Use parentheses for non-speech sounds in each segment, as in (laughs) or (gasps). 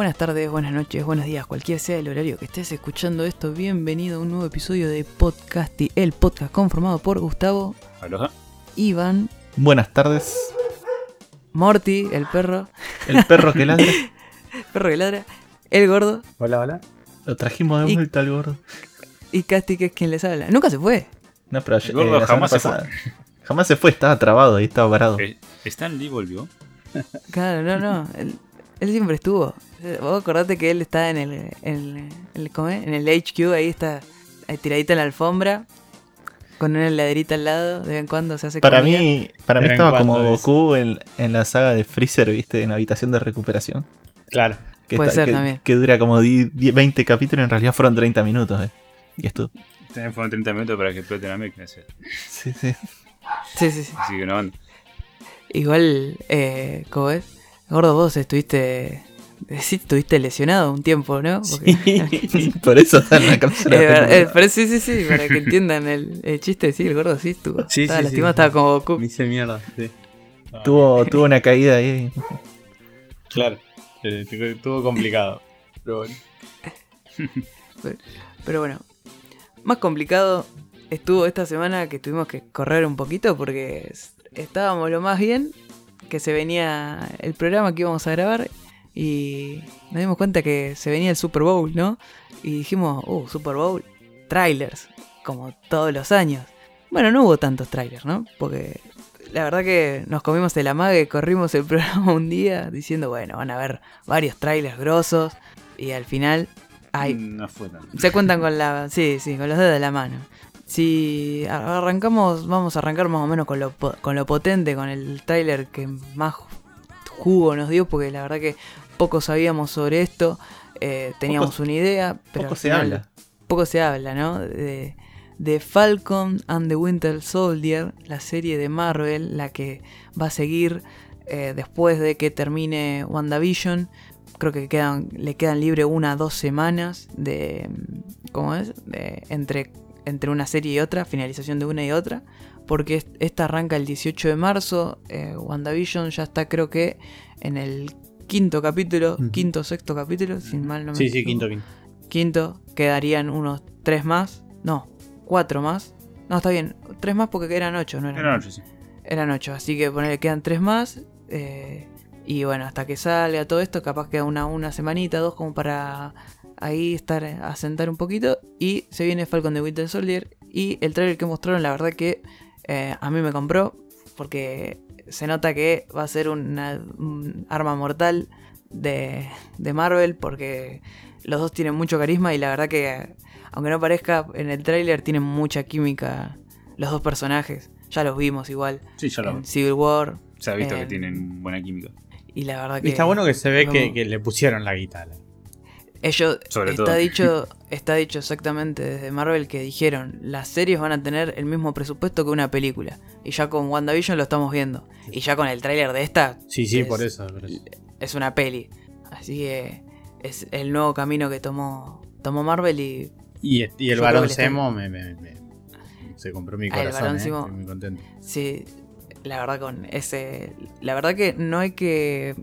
Buenas tardes, buenas noches, buenos días, cualquier sea el horario que estés escuchando esto, bienvenido a un nuevo episodio de Podcasty, el podcast conformado por Gustavo, Aloha. Iván, Buenas tardes. Morty, el perro, El perro que ladra. (laughs) perro que ladra, el gordo Hola, hola. Lo trajimos de vuelta al gordo. y Casti, que es quien les habla. Nunca se fue. No, pero El gordo la jamás se pasada- Jamás se fue, estaba trabado ahí, estaba parado. Eh, Stan Lee volvió. Claro, no, no. (laughs) él siempre estuvo. Vos acordate que él está en el, en el, el- ¿cómo es? en el HQ, ahí está ahí tiradita en la alfombra, con una heladerita al lado, de vez en cuando se hace Para comida. mí, para mí estaba como. Goku en, en la saga de Freezer, ¿viste? En la habitación de recuperación. Claro. Que, Puede ser que, también. que dura como 10, 20 capítulos, en realidad fueron 30 minutos. Eh. Y esto. También fueron 30 minutos para que explote la máquina. Sí, sí. Sí, sí, sí. así que no. Igual, eh, ¿cómo es? Gordo, vos estuviste... Sí, estuviste lesionado un tiempo, ¿no? Porque- (laughs) Por eso está en la cápsula. Eh, eh, pero sí, sí, sí, para que entiendan el, el chiste, sí, el gordo sí estuvo. Sí, estaba sí, lastimado, sí. estaba como Goku. Me hice mierda, sí. tuvo, tuvo una caída ahí. Claro. Eh, Estuvo complicado. Pero bueno. (laughs) Pero bueno, más complicado estuvo esta semana que tuvimos que correr un poquito porque es- estábamos lo más bien que se venía el programa que íbamos a grabar y nos dimos cuenta que se venía el Super Bowl, ¿no? Y dijimos, uh, Super Bowl, trailers, como todos los años. Bueno, no hubo tantos trailers, ¿no? Porque la verdad que nos comimos el amague, corrimos el (laughs) programa un día diciendo, bueno, van a haber varios trailers grosos y al final hay No fue tanto. se cuentan con la. Sí, sí, con los dedos de la mano. Si arrancamos, vamos a arrancar más o menos con lo, con lo potente, con el tráiler que más jugo nos dio, porque la verdad que poco sabíamos sobre esto. eh, teníamos Poco- una idea, pero Poco se habla. Poco se habla, ¿no? De, de Falcon and the Winter Soldier, la serie de Marvel, la que va a seguir eh, después de que termine WandaVision. Creo que quedan, le quedan libre una dos semanas de. ¿Cómo es? De, entre, entre una serie y otra, finalización de una y otra. Porque es- esta arranca el 18 de marzo. eh, WandaVision ya está, creo que, en el quinto capítulo, Ujú. quinto o sexto capítulo, sin mal no me Sí, sí, quinto, quinto. Quinto, quedarían unos tres más. No, cuatro más. No, está bien. Tres más porque eran ocho, no eran. Era noche, sí. Eran ocho. Así que ponele, quedan tres más. eh, y bueno, hasta que salga todo esto, capaz queda una, una semanita, dos, como para ahí estar a sentar un poquito. Y se viene Falcon de Winter Soldier. Y el trailer que mostraron, la verdad que eh, a mí me compró. Porque se nota que va a ser una, un arma mortal de, de Marvel. Porque los dos tienen mucho carisma. Y la verdad que, aunque no parezca, en el tráiler tienen mucha química los dos personajes. Ya los vimos igual Sí, ya lo en Civil War. se ha visto eh, que tienen buena química. Y la verdad Y que. está bueno que se ve que, que le pusieron la guitarra. Ellos. Sobre está todo. dicho. Está dicho exactamente desde Marvel que dijeron. Las series van a tener el mismo presupuesto que una película. Y ya con WandaVision lo estamos viendo. Y ya con el tráiler de esta. Sí, sí, es- por eso. por eso. Es una peli. Así que. Es el nuevo camino que tomó. Tomó Marvel y. Y, y el varón Semo me, me- me- se compró mi Ah, el corazón. varón eh, muy contento. Sí. La verdad con ese. La verdad que no hay que.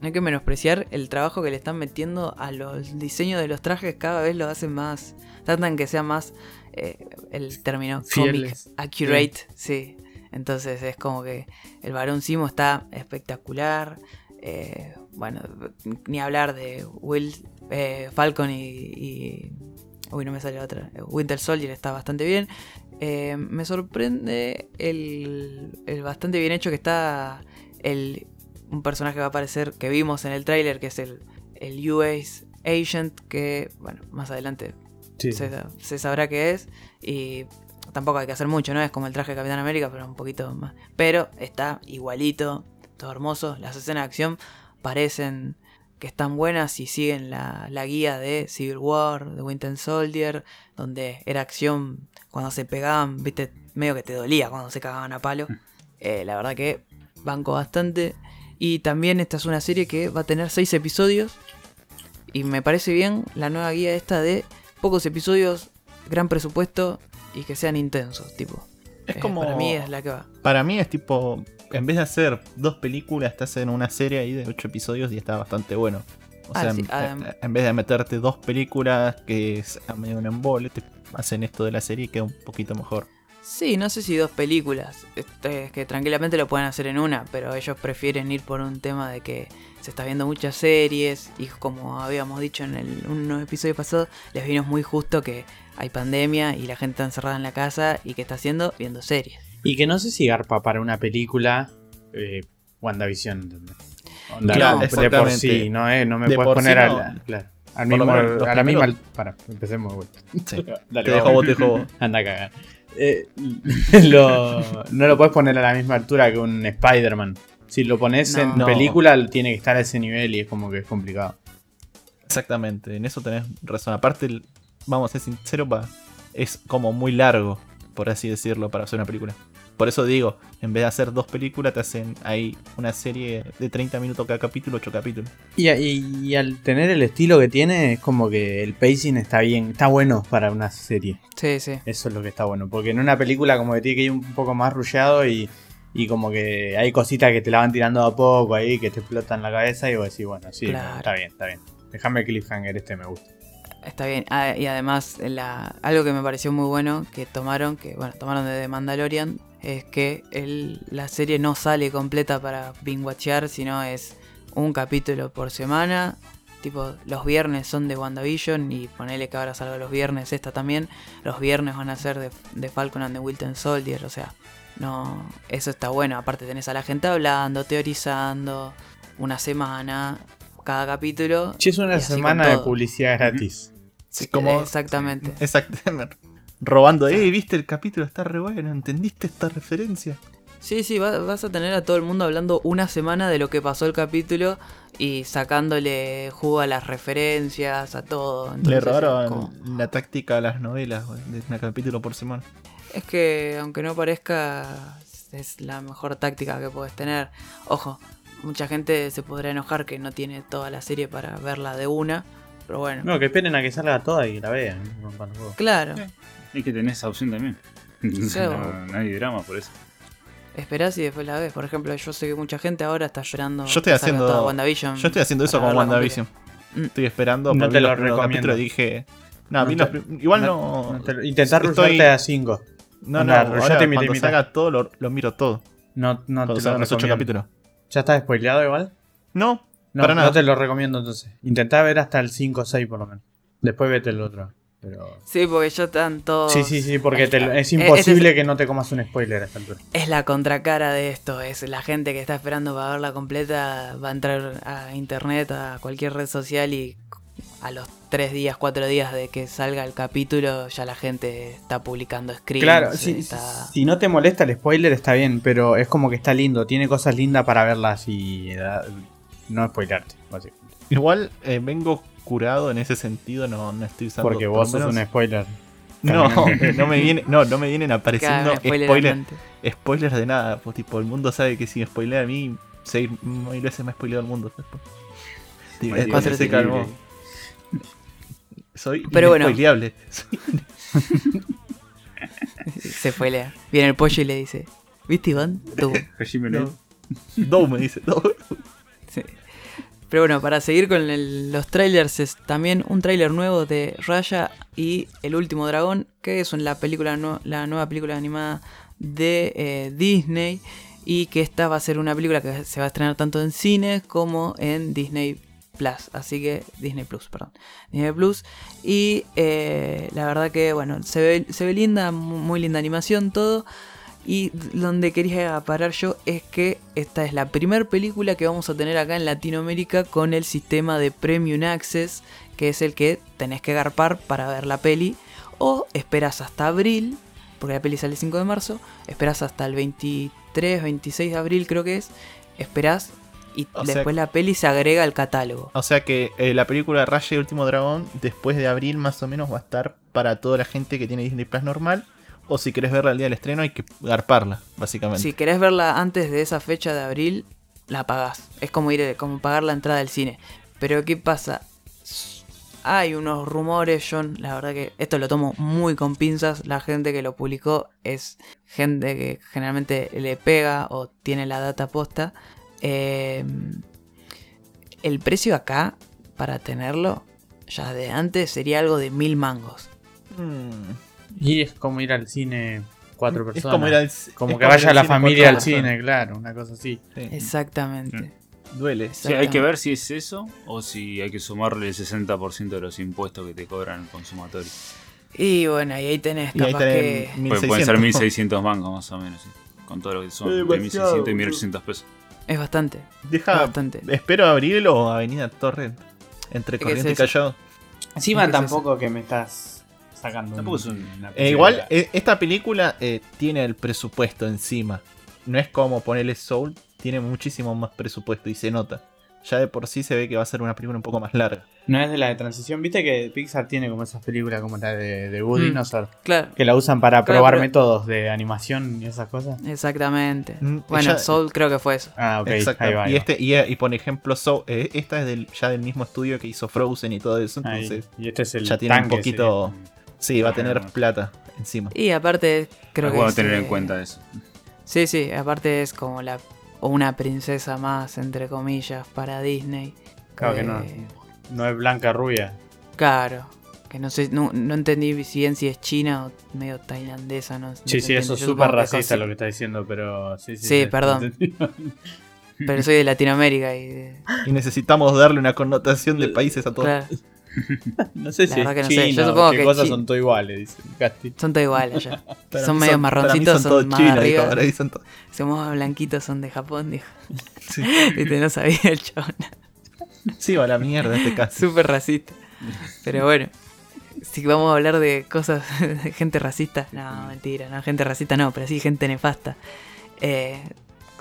No hay que menospreciar el trabajo que le están metiendo a los diseños de los trajes. Cada vez lo hacen más. Tratan que sea más. eh, el término comic accurate. Sí. Entonces es como que el varón Simo está espectacular. eh, bueno, ni hablar de Will eh, Falcon y, y- Uy, no me sale otra. Winter Soldier está bastante bien. Eh, me sorprende el, el bastante bien hecho que está el, un personaje que va a aparecer que vimos en el tráiler, que es el, el US Agent, que, bueno, más adelante Sí. se, se sabrá qué es. Y tampoco hay que hacer mucho, ¿no? Es como el traje de Capitán América, pero un poquito más. Pero está igualito, todo hermoso. Las escenas de acción parecen que están buenas y siguen la, la guía de Civil War, de Winter Soldier, donde era acción cuando se pegaban, viste, medio que te dolía cuando se cagaban a palo. Eh, la verdad que banco bastante. Y también esta es una serie que va a tener seis episodios. Y me parece bien la nueva guía esta de pocos episodios, gran presupuesto y que sean intensos, tipo. Es Eh, como. Para mí es la que va. Para mí es tipo. En vez de hacer dos películas, te hacen una serie ahí de ocho episodios y está bastante bueno. O Ah, sea, sí, en, vez de meterte dos películas que es a medio un embole, te hacen esto de la serie y queda un poquito mejor. Sí, no sé si dos películas. Este, Es que tranquilamente lo pueden hacer en una, pero ellos prefieren ir por un tema de que se está viendo muchas series y como habíamos dicho en el, unos episodios pasados, les vino muy justo que hay pandemia y la gente está encerrada en la casa y que está haciendo viendo series. Y que no sé si garpa para una película eh, WandaVision, ¿entendés? Onda, Claro, de por sí, no, eh, no me De puedes poner sí no. claro, al mismo, menos a la misma... Para, empecemos de vuelta. Sí. (laughs) Dale, te dejo vos, te dejo vos. (laughs) Anda a cagar. Eh, (laughs) lo- no lo puedes poner a la misma altura que un Spider-Man. Si lo pones en No. película, tiene que estar a ese nivel y es como que es complicado. Exactamente, en eso tenés razón. Aparte, vamos a ser sinceros, es como muy largo, por así decirlo, para hacer una película. Por eso digo, en vez de hacer dos películas, te hacen ahí una serie de 30 minutos cada capítulo, 8 capítulos. Y, y- y al tener el estilo que tiene, es como que el pacing está bien, está bueno para una serie. Sí, sí. Eso es lo que está bueno. Porque en una película como que tiene que ir un poco más rullado y, y como que hay cositas que te la van tirando a poco ahí, que te explotan la cabeza y vos decís, bueno, sí, Claro. está bien, está bien. Déjame el cliffhanger este, me gusta. Está bien. Ah, y además, algo que me pareció muy bueno que tomaron, que bueno, tomaron de The Mandalorian, es que la serie no sale completa para binge-watchear, sino es un capítulo por semana. Tipo, los viernes son de WandaVision y ponele que ahora salga los viernes esta también. Los viernes van a ser de, de Falcon and the Wilton Soldier, o sea, no, eso está bueno. Aparte tenés a la gente hablando, teorizando, una semana, cada capítulo. Che, es una semana de publicidad gratis. Sí, como, Exactamente. Exactamente. Robando, eh, viste el capítulo, está re bueno, ¿entendiste esta referencia? Sí, sí, va- vas a tener a todo el mundo hablando una semana de lo que pasó el capítulo y sacándole jugo a las referencias, a todo. Le robaron como- la táctica a las novelas, güey, de un capítulo por semana. Es que, aunque no parezca, es la mejor táctica que puedes tener. Ojo, mucha gente se podrá enojar que no tiene toda la serie para verla de una, pero bueno. No, que esperen a que salga toda y la vean. no los. Claro, Es que tenés esa opción también. (laughs) Claro. no, no hay drama por eso. esperás y después la ves. Por ejemplo, yo sé que mucha gente ahora está llorando. Yo estoy haciendo- toda WandaVision Yo estoy haciendo eso con WandaVision. Mm. Estoy esperando No te lo los recomiendo. dije. No, No vi te- los igual no. No te- Intentar estoy- a 5. No, no, Onda, ahora rushate mitad y cuando salga todo lo, lo miro todo. No, no Cuando te lo salgan los ocho recomiendo. capítulos. ¿Ya está spoileado igual? No, No, para nada. no te lo recomiendo entonces. Intentá ver hasta el 5 o 6 por lo menos. Después vete el otro. Pero... Sí, porque están todos. Sí, sí, sí, porque te lo- es imposible que no te comas un spoiler a esta altura. Es la contracara de esto, es la gente que está esperando para verla completa va a entrar a internet, a cualquier red social y a los tres días, cuatro días de que salga el capítulo ya la gente está publicando screens. Claro, si, está- si no te molesta el spoiler está bien, pero es como que está lindo, tiene cosas lindas para verlas y eh, no spoilarte, básicamente. igual eh, vengo curado en ese sentido, no, no estoy usando. Porque por vos sos un spoiler. No, (laughs) eh, no me viene, no, no me vienen apareciendo spoiler spoilers, spoilers de nada. Pues tipo, el mundo sabe que si me spoilea a mí, seis mil veces me ha spoileado el mundo. después. Digo, se calmó. Soy Pero bueno. (laughs) Se fue lea. Viene el pollo y le dice, ¿viste Iván? Tú. (laughs) No. no. Dou me dice, Dou. Sí. Pero bueno, para seguir con el- los trailers, es también un trailer nuevo de Raya y El último dragón, que es la, película nu- la nueva película animada de eh, Disney. Y que esta va a ser una película que se va a estrenar tanto en cines como en Disney Así que Disney Plus, perdón. Disney Plus. Y eh, la verdad que, bueno, se ve, linda, mu- muy linda animación, todo. Y donde quería parar yo es que esta es la primera película que vamos a tener acá en Latinoamérica con el sistema de Premium Access, que es el que tenés que garpar para ver la peli. O esperas hasta abril, porque la peli sale el 5 de marzo, esperas hasta el 23, 26 de abril creo que es, esperás y O sea- después la peli se agrega al catálogo. O sea que eh, la película Raya y el último dragón, después de abril más o menos, va a estar para toda la gente que tiene Disney Plus normal. O si querés verla al día del estreno, hay que garparla, básicamente. Si querés verla antes de esa fecha de abril, la pagás. Es como ir como pagar la entrada del cine. Pero ¿qué pasa? hay unos rumores, yo la verdad que esto lo tomo muy con pinzas, la gente que lo publicó es gente que generalmente le pega o tiene la data posta. Eh, el precio acá, para tenerlo, ya de antes, sería algo de mil mangos. Mm. Y es como ir al cine cuatro personas. Es como ir al- Como es que vaya al la familia al cine, personas. claro, una cosa así. Sí, Exactamente. Duele. Sí, hay que ver si es eso o si hay que sumarle el 60% de los impuestos que te cobran el consumatorio. Y bueno, y ahí tenés, Y ahí capaz tenés que... Pues pueden ser 1600. 1600 mangos más o menos, sí. con todo lo que son, demasiado, 1600 y boludo. 1800 pesos. Es bastante. es Deja, bastante. espero abrirlo o Avenida Torrent. Entre Es que Corriente y. Callao. Encima Es que es tampoco que me estás sacando Tampoco un- es un- una Eh, igual, eh, esta película eh, tiene el presupuesto encima. No es como ponerle Soul, tiene muchísimo más presupuesto y se nota. Ya de por sí se ve que va a ser una película un poco más larga. No es de la de transición. Viste que Pixar tiene como esas películas como la de, de Woody Mm. Dinosaur. Claro, Que la usan para Claro, probar pero- métodos de animación y esas cosas. exactamente. Mm, Bueno, ya- Soul creo que fue eso. Ah, ok. Exacto. Ahí va. ahí y, este, y, y por ejemplo, Soul, eh, esta es del, ya del mismo estudio que hizo Frozen y todo eso. Ahí. Entonces, Y este es el ya tiene un poquito. Sí, va a tener plata encima. Y aparte, creo es que... bueno es, tener en eh, cuenta eso. Sí, sí, aparte es como la o una princesa más, entre comillas, para Disney. Claro que no. Eh, No es blanca rubia. Claro. Que no sé, no, no entendí bien si es china o medio tailandesa, no no Sí, sí, eso es súper que racista lo que está diciendo, pero sí, sí. Sí, perdón. Pero soy de Latinoamérica y... de- Y necesitamos darle una connotación de países a todos. claro, (laughs) no sé La si verdad que es no sé, yo chino, supongo que cosas chi- son todo iguales, dice Casti. son todos iguales. (laughs) Para son medio marroncitos, son, todos más chinos, arriba. dijo, mí son Somos blanquitos, son de Japón, dijo. (laughs) Sí. No sabía el chabón. Sí, va a la mierda este caso. Súper racista. Pero bueno, si vamos a hablar de cosas de gente racista, no, mentira, no, gente racista no, pero sí gente nefasta. Eh,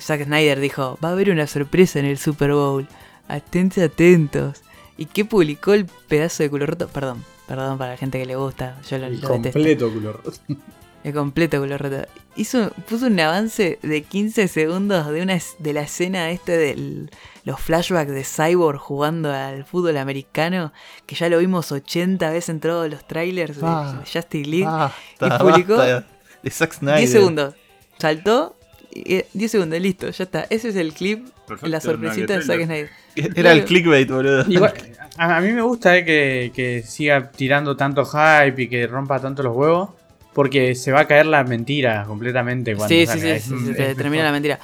Zack Snyder dijo, va a haber una sorpresa en el Super Bowl, atentos atentos. ¿Y qué publicó el pedazo de culo roto? Perdón, perdón para la gente que le gusta, yo lo, El lo completo color. (laughs) El completo culo roto. Hizo, puso un avance de 15 segundos de una de la escena este de los flashbacks de Cyborg jugando al fútbol americano, que ya lo vimos 80 veces en todos los trailers de Ah. Justice League. Basta, Y publicó basta de Zack Snyder. 10 segundos. Saltó, 10 segundos, listo, ya está. Ese es el clip, Perfecto, la sorpresita de Zack. Snyder. (laughs) Era el clickbait, boludo. Igual, (laughs) a, mí me gusta eh, que, que siga tirando tanto hype y que rompa tanto los huevos. Porque se va a caer la mentira completamente cuando Sí, sí, sí, Es- sí, es se te termina la mentira.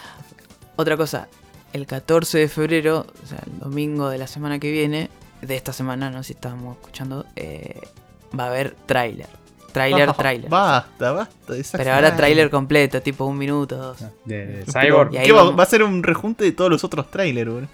Otra cosa, el 14 de febrero, o sea, el domingo de la semana que viene, de esta semana, no sé si estábamos escuchando, eh, va a haber tráiler. Tráiler, (laughs) tráiler. Basta, basta Pero ahora tráiler completo, tipo un minuto, dos. De, de Cyborg. Y ahí ¿qué va, a ser un rejunte de todos los otros trailers, boludo.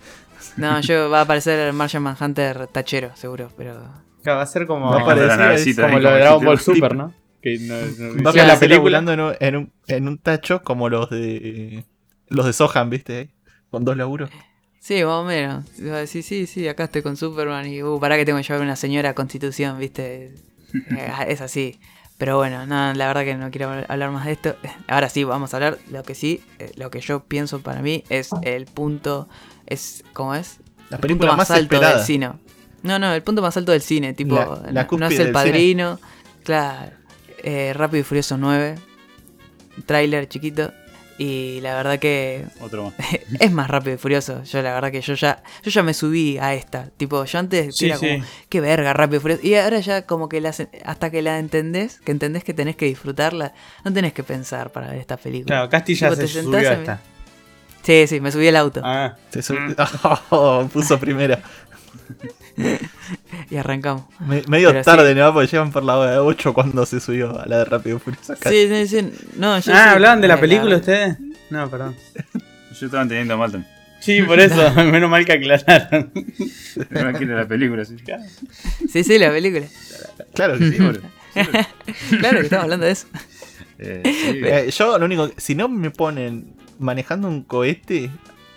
No, (laughs) yo va a aparecer el Martian Manhunter tachero, seguro, pero... Claro, va a ser como, Va a aparecer la así, navecita como lo de Dragon Ball Super, ¿no? Que no, no Va a la película. en un, en, un, en un tacho como los de los de Sohan, ¿viste? Con dos laburos. Sí, más o menos. Decir, sí, sí, acá estoy con Superman y, uh, pará que tengo que llevar una señora a Constitución, ¿viste? (laughs) Eh, es así. Pero bueno, no, la verdad que no quiero hablar- más de esto. Ahora sí, vamos a hablar. Lo que sí, eh, lo que yo pienso para mí es el punto. Es, ¿Cómo es? La El punto más, alto esperada. del cine. No, no, el punto más alto del cine. Tipo, La- no- la no, es el padrino. Claro. Eh, Rápido y Furioso 9. Trailer chiquito. Y la verdad que Otro más. (laughs) es más rápido y furioso. Yo la verdad que yo ya, yo ya me subí a esta. Tipo, yo antes Sí, era sí. como, qué verga, rápido y furioso. Y ahora ya como que la, hasta que la entendés, que entendés que tenés que disfrutarla, no tenés que pensar para ver esta película. Claro, Casti ya Tipo, se te subió a esta. Sí, sí, me subí al auto Ah, Se sub- (laughs) Oh, puso primera. (laughs) y arrancamos. Me- medio Pero tarde, ¿no? Porque llevan por la hora de 8 cuando se subió a la de Rápido Furioso. Sí, sí, sí. No, yo ah sí, ¿hablaban de la eh, película ustedes? No, perdón. (laughs) Yo estaba entendiendo mal también. Sí, por eso, (laughs) menos mal que aclararon. No quiere la película, sí. Sí, sí, la película. Claro que sí, boludo. claro que estamos hablando de eso. Eh, sí. Eh, yo lo único, si no me ponen manejando un cohete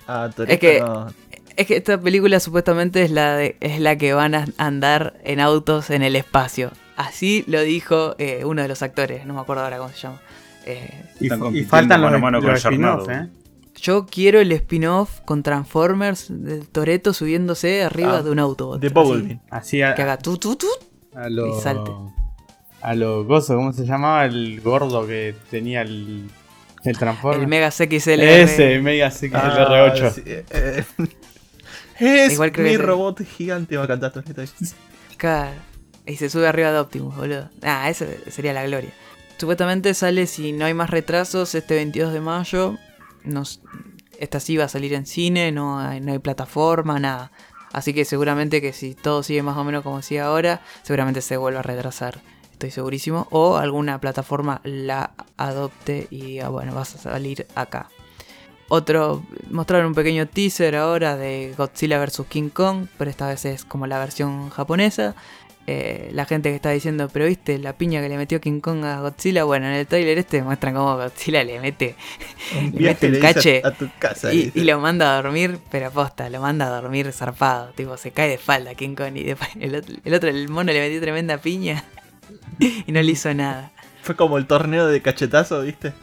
a Toretto, Es que- no. Es que esta película supuestamente es la de, es la que van a andar en autos en el espacio. Así lo dijo eh, uno de los actores, no me acuerdo ahora cómo se llama. Eh, Y, faltan los, mano los Sharknado. spin-off, ¿eh? yo quiero el spin-off con Transformers de Toreto subiéndose arriba Ah, de un auto. De Bumblebee. Así a, Que haga tu tu tu. a lo. y salte. A lo gozo, ¿cómo se llamaba? El gordo que tenía el. El Transformer. El Mega XLR. Ese, Mega CXLR8. Ah, sí, eh, eh. Es Igual creo mi que- robot gigante, va a cantar. Claro. Y se sube arriba de Optimus, boludo. Ah, eso sería la gloria. Supuestamente sale, si no hay más retrasos, este 22 de mayo. Nos, esta sí va a salir en cine, no hay, no hay plataforma, nada. Así que seguramente que si todo sigue más o menos como sigue ahora, seguramente se vuelva a retrasar. Estoy segurísimo. O alguna plataforma la adopte y diga, bueno, vas a salir acá. Otro, mostraron un pequeño teaser ahora de Godzilla vs. King Kong, pero esta vez es como la versión japonesa. Eh, la gente que está diciendo, pero viste la piña que le metió King Kong a Godzilla. Bueno, en el trailer este muestran cómo Godzilla le mete Un (laughs) Le mete un cache a, a tu casa. y, lo manda a dormir, pero aposta, lo manda a dormir zarpado. Tipo, se cae de espalda King Kong y después el otro, el, otro, el mono le metió tremenda piña (laughs) y no le hizo nada. Fue como el torneo de cachetazo, ¿viste?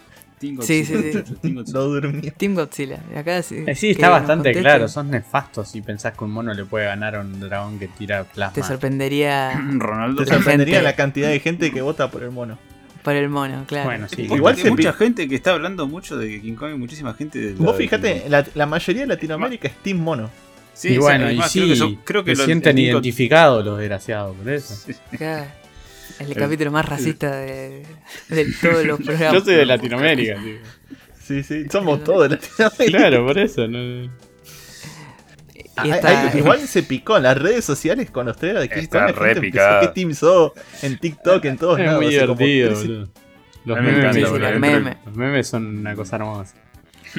Sí, Godzilla, sí, sí. Godzilla. Lo durmió. Team Godzilla. Acá sí, Eh, sí, está bastante claro. Son nefastos si pensás que un mono le puede ganar a un dragón que tira Te plasma. sorprendería (clears throat) Ronaldo. Te sorprendería gente- la cantidad de gente que vota por el mono. por el mono, claro. Bueno, sí. Igual se mucha gente que está hablando mucho de King Kong y muchísima gente de Vos fíjate, la, la mayoría de Latinoamérica es Team Mono. Sí, y bueno, y más, sí, creo que, son- creo que se lo- sienten identificados los desgraciados por eso. Claro. El El- capítulo más racista de, (laughs) de todos los programas. Yo soy de Latinoamérica, tío. Sí, sí, somos todos de Latinoamérica. Claro, por eso. No... Y Hay- está- hay- igual se picó en las redes sociales con los trailers de King Está re picada. ¿Qué team sos? En TikTok, en todos Es lados. muy hace como divertido. Los me memes, encanta, Sí, los memes. los memes son una cosa hermosa.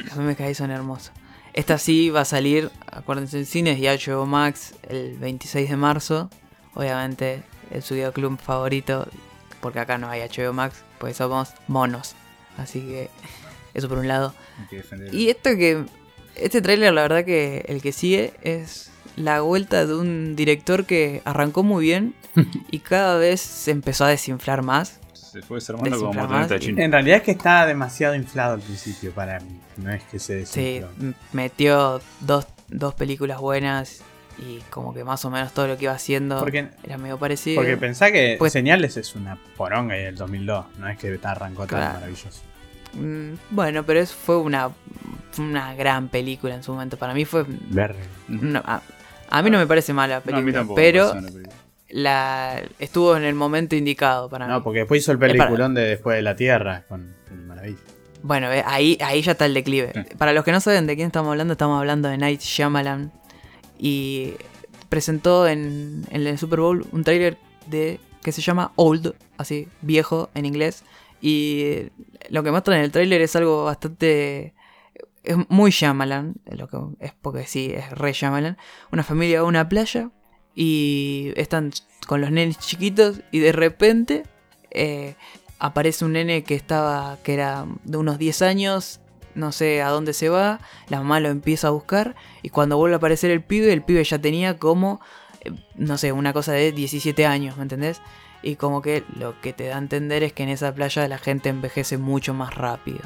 Los memes que hay son hermosos. Esta sí va a salir, acuérdense, en cines y HBO Max el 26 de marzo. Obviamente, el su videoclub favorito, porque acá no hay HBO Max, pues somos monos. Así que, (laughs) eso por un lado. Hay que defender. Y esto que. Este tráiler, la verdad que el que sigue es la vuelta de un director que arrancó muy bien (laughs) y cada vez se empezó a desinflar más. Se fue desarmando como. En realidad es que está demasiado inflado al principio para mí. No es que se desinfló. metió dos, dos películas buenas y como que más o menos todo lo que iba haciendo Porque, era medio parecido. porque pensá que Pues- Señales es una poronga y del 2002. No es que arrancó tan Claro. maravilloso. Mm, bueno, pero eso fue una, una gran película en su momento. Para mí fue... Una- a, a mí no me parece mala la No, a mí película, tampoco. pero la estuvo en el momento indicado para mí. No, porque después hizo el peliculón de Después de la Tierra con Maravilla. Bueno, eh, ahí, ahí ya está el declive. Sí. Para los que no saben de quién estamos hablando, estamos hablando de Night Shyamalan. Y presentó en, en el Super Bowl un tráiler de que se llama Old, así, viejo en inglés. Y lo que muestra en el tráiler es algo bastante... Es muy Shyamalan, lo que es porque sí, es re Shyamalan. Una familia va a una playa y están con los nenes chiquitos y de repente eh, aparece un nene que estaba que era de unos 10 años, no sé a dónde se va, la mamá lo empieza a buscar y cuando vuelve a aparecer el pibe, el pibe ya tenía como eh, no sé, una cosa de 17 años, ¿me entendés? Y como que lo que te da a entender es que en esa playa la gente envejece mucho más rápido.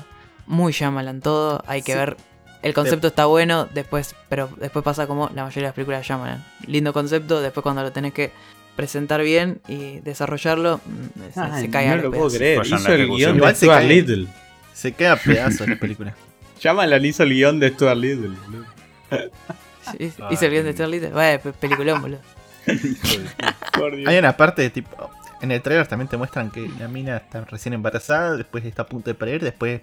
Muy Shyamalan todo, hay que Sí. ver el concepto está bueno, después, pero después pasa como la mayoría de las películas de Shyamalan. Lindo concepto, después cuando lo tenés que presentar bien y desarrollo, mm, se, Ay, se cae a no lo puedo creer. Hizo el guion de. Little. Se queda a pedazos la película. (laughs) Llámala, hizo el guion de Stuart Little. boludo. Sí, Hice el guion de. Stuart Little. Bueno, pe- peliculón, boludo. (laughs) Hay una parte de tipo. En el trailer también te muestran que la mina está recién embarazada, después está a punto de parir, después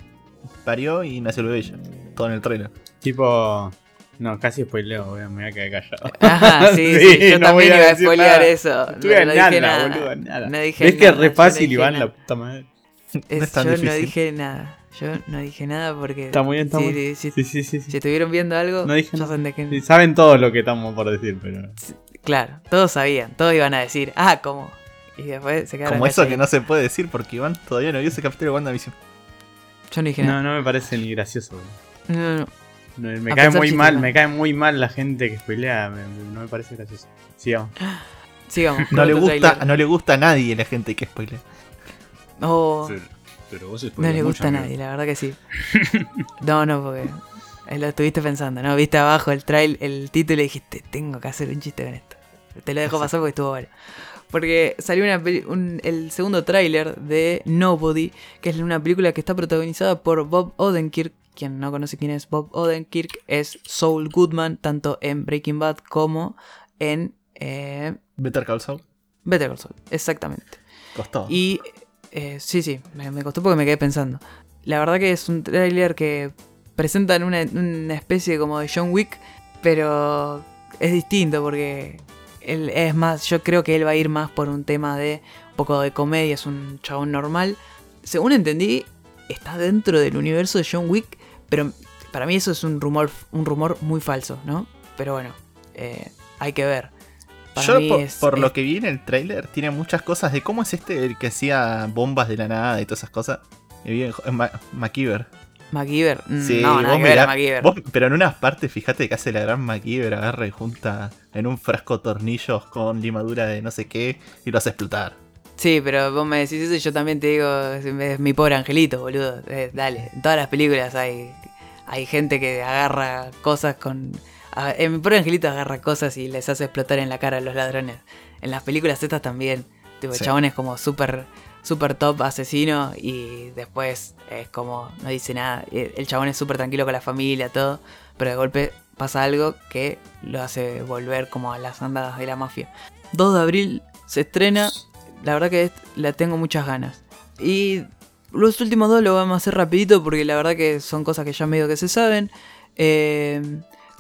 parió y nació el bebé ya. Todo en el trailer. Tipo. No, casi spoileo, voy a- me voy a quedar callado. (laughs) Ajá, sí, Sí, sí, yo no también voy a iba a spoilear nada. eso. Estuve en no dije nada, nada. boludo, nada. No dije ¿Ves que nada, es re fácil, no Iván, nada. la puta madre? Es- No es tan yo no dije nada. Yo no dije nada porque. Está muy bien, está sí, muy bien. sí, Sí, sí, sí. sí. Si estuvieron viendo algo, No dije ya nada. saben todos lo que estamos por decir, pero. Claro, todos sabían, todos iban a decir, ah, ¿cómo? Y después se quedaron Como eso que no se puede decir porque Iván todavía no vio ese capítulo de WandaVision. Yo no dije nada. No, no me parece ni gracioso. No, no, no. No, me A cae muy mal, ¿no? me cae muy mal la gente que spoilea, me- me- no me parece gracioso. Sigamos. (gasps) Sigamos. No le gusta, no le gusta a nadie la gente que spoilea. Oh, Pero, pero vos no le gusta a nadie, la verdad que sí. (laughs) No, no, porque Eh, Lo estuviste pensando, ¿no? Viste abajo el trail, el título y dijiste, tengo que hacer un chiste con esto. Te lo dejo pasar porque estuvo bueno. Porque salió una peli- un- el segundo tráiler de Nobody, que es una película que está protagonizada por Bob Odenkirk. Quien no conoce quién es Bob Odenkirk es Saul Goodman, tanto en Breaking Bad como en eh, Better Call Saul. Better Call Saul. Exactamente. Costó. Y eh, sí, sí, me, costó porque me quedé pensando. La verdad que es un tráiler que presentan una, una especie como de John Wick, pero es distinto porque él es más, yo creo que él va a ir más por un tema de un poco de comedia, es un chabón normal. Según entendí, está dentro del universo de John Wick, pero para mí eso es un rumor, un rumor muy falso, ¿no? Pero bueno, eh, hay que ver. Para Yo, mí por, es- por es- lo que vi en el tráiler, tiene muchas cosas de cómo es este el que hacía bombas de la nada y todas esas cosas. En- en Ma- MacGyver. MacGyver. Mm, Sí, no, nada vos que ver a mirá- MacGyver. vos- pero en unas partes, fíjate que hace la gran MacGyver, agarra y junta en un frasco tornillos con limadura de no sé qué y lo hace explotar. Sí, pero vos me decís eso y yo también te digo, es es mi pobre angelito, boludo. Eh, dale, en todas las películas hay, hay gente que agarra cosas con... a- En mi pobre angelito agarra cosas y les hace explotar en la cara a los ladrones. En las películas estas también. Tipo, Sí. chabones como súper super top asesino y después es como no dice nada. El chabón es súper tranquilo con la familia, todo. Pero de golpe pasa algo que lo hace volver como a las andadas de la mafia. 2 de abril se estrena. La verdad que es- la tengo muchas ganas. Y los últimos dos lo vamos a hacer rapidito porque la verdad que son cosas que ya medio que se saben. Eh,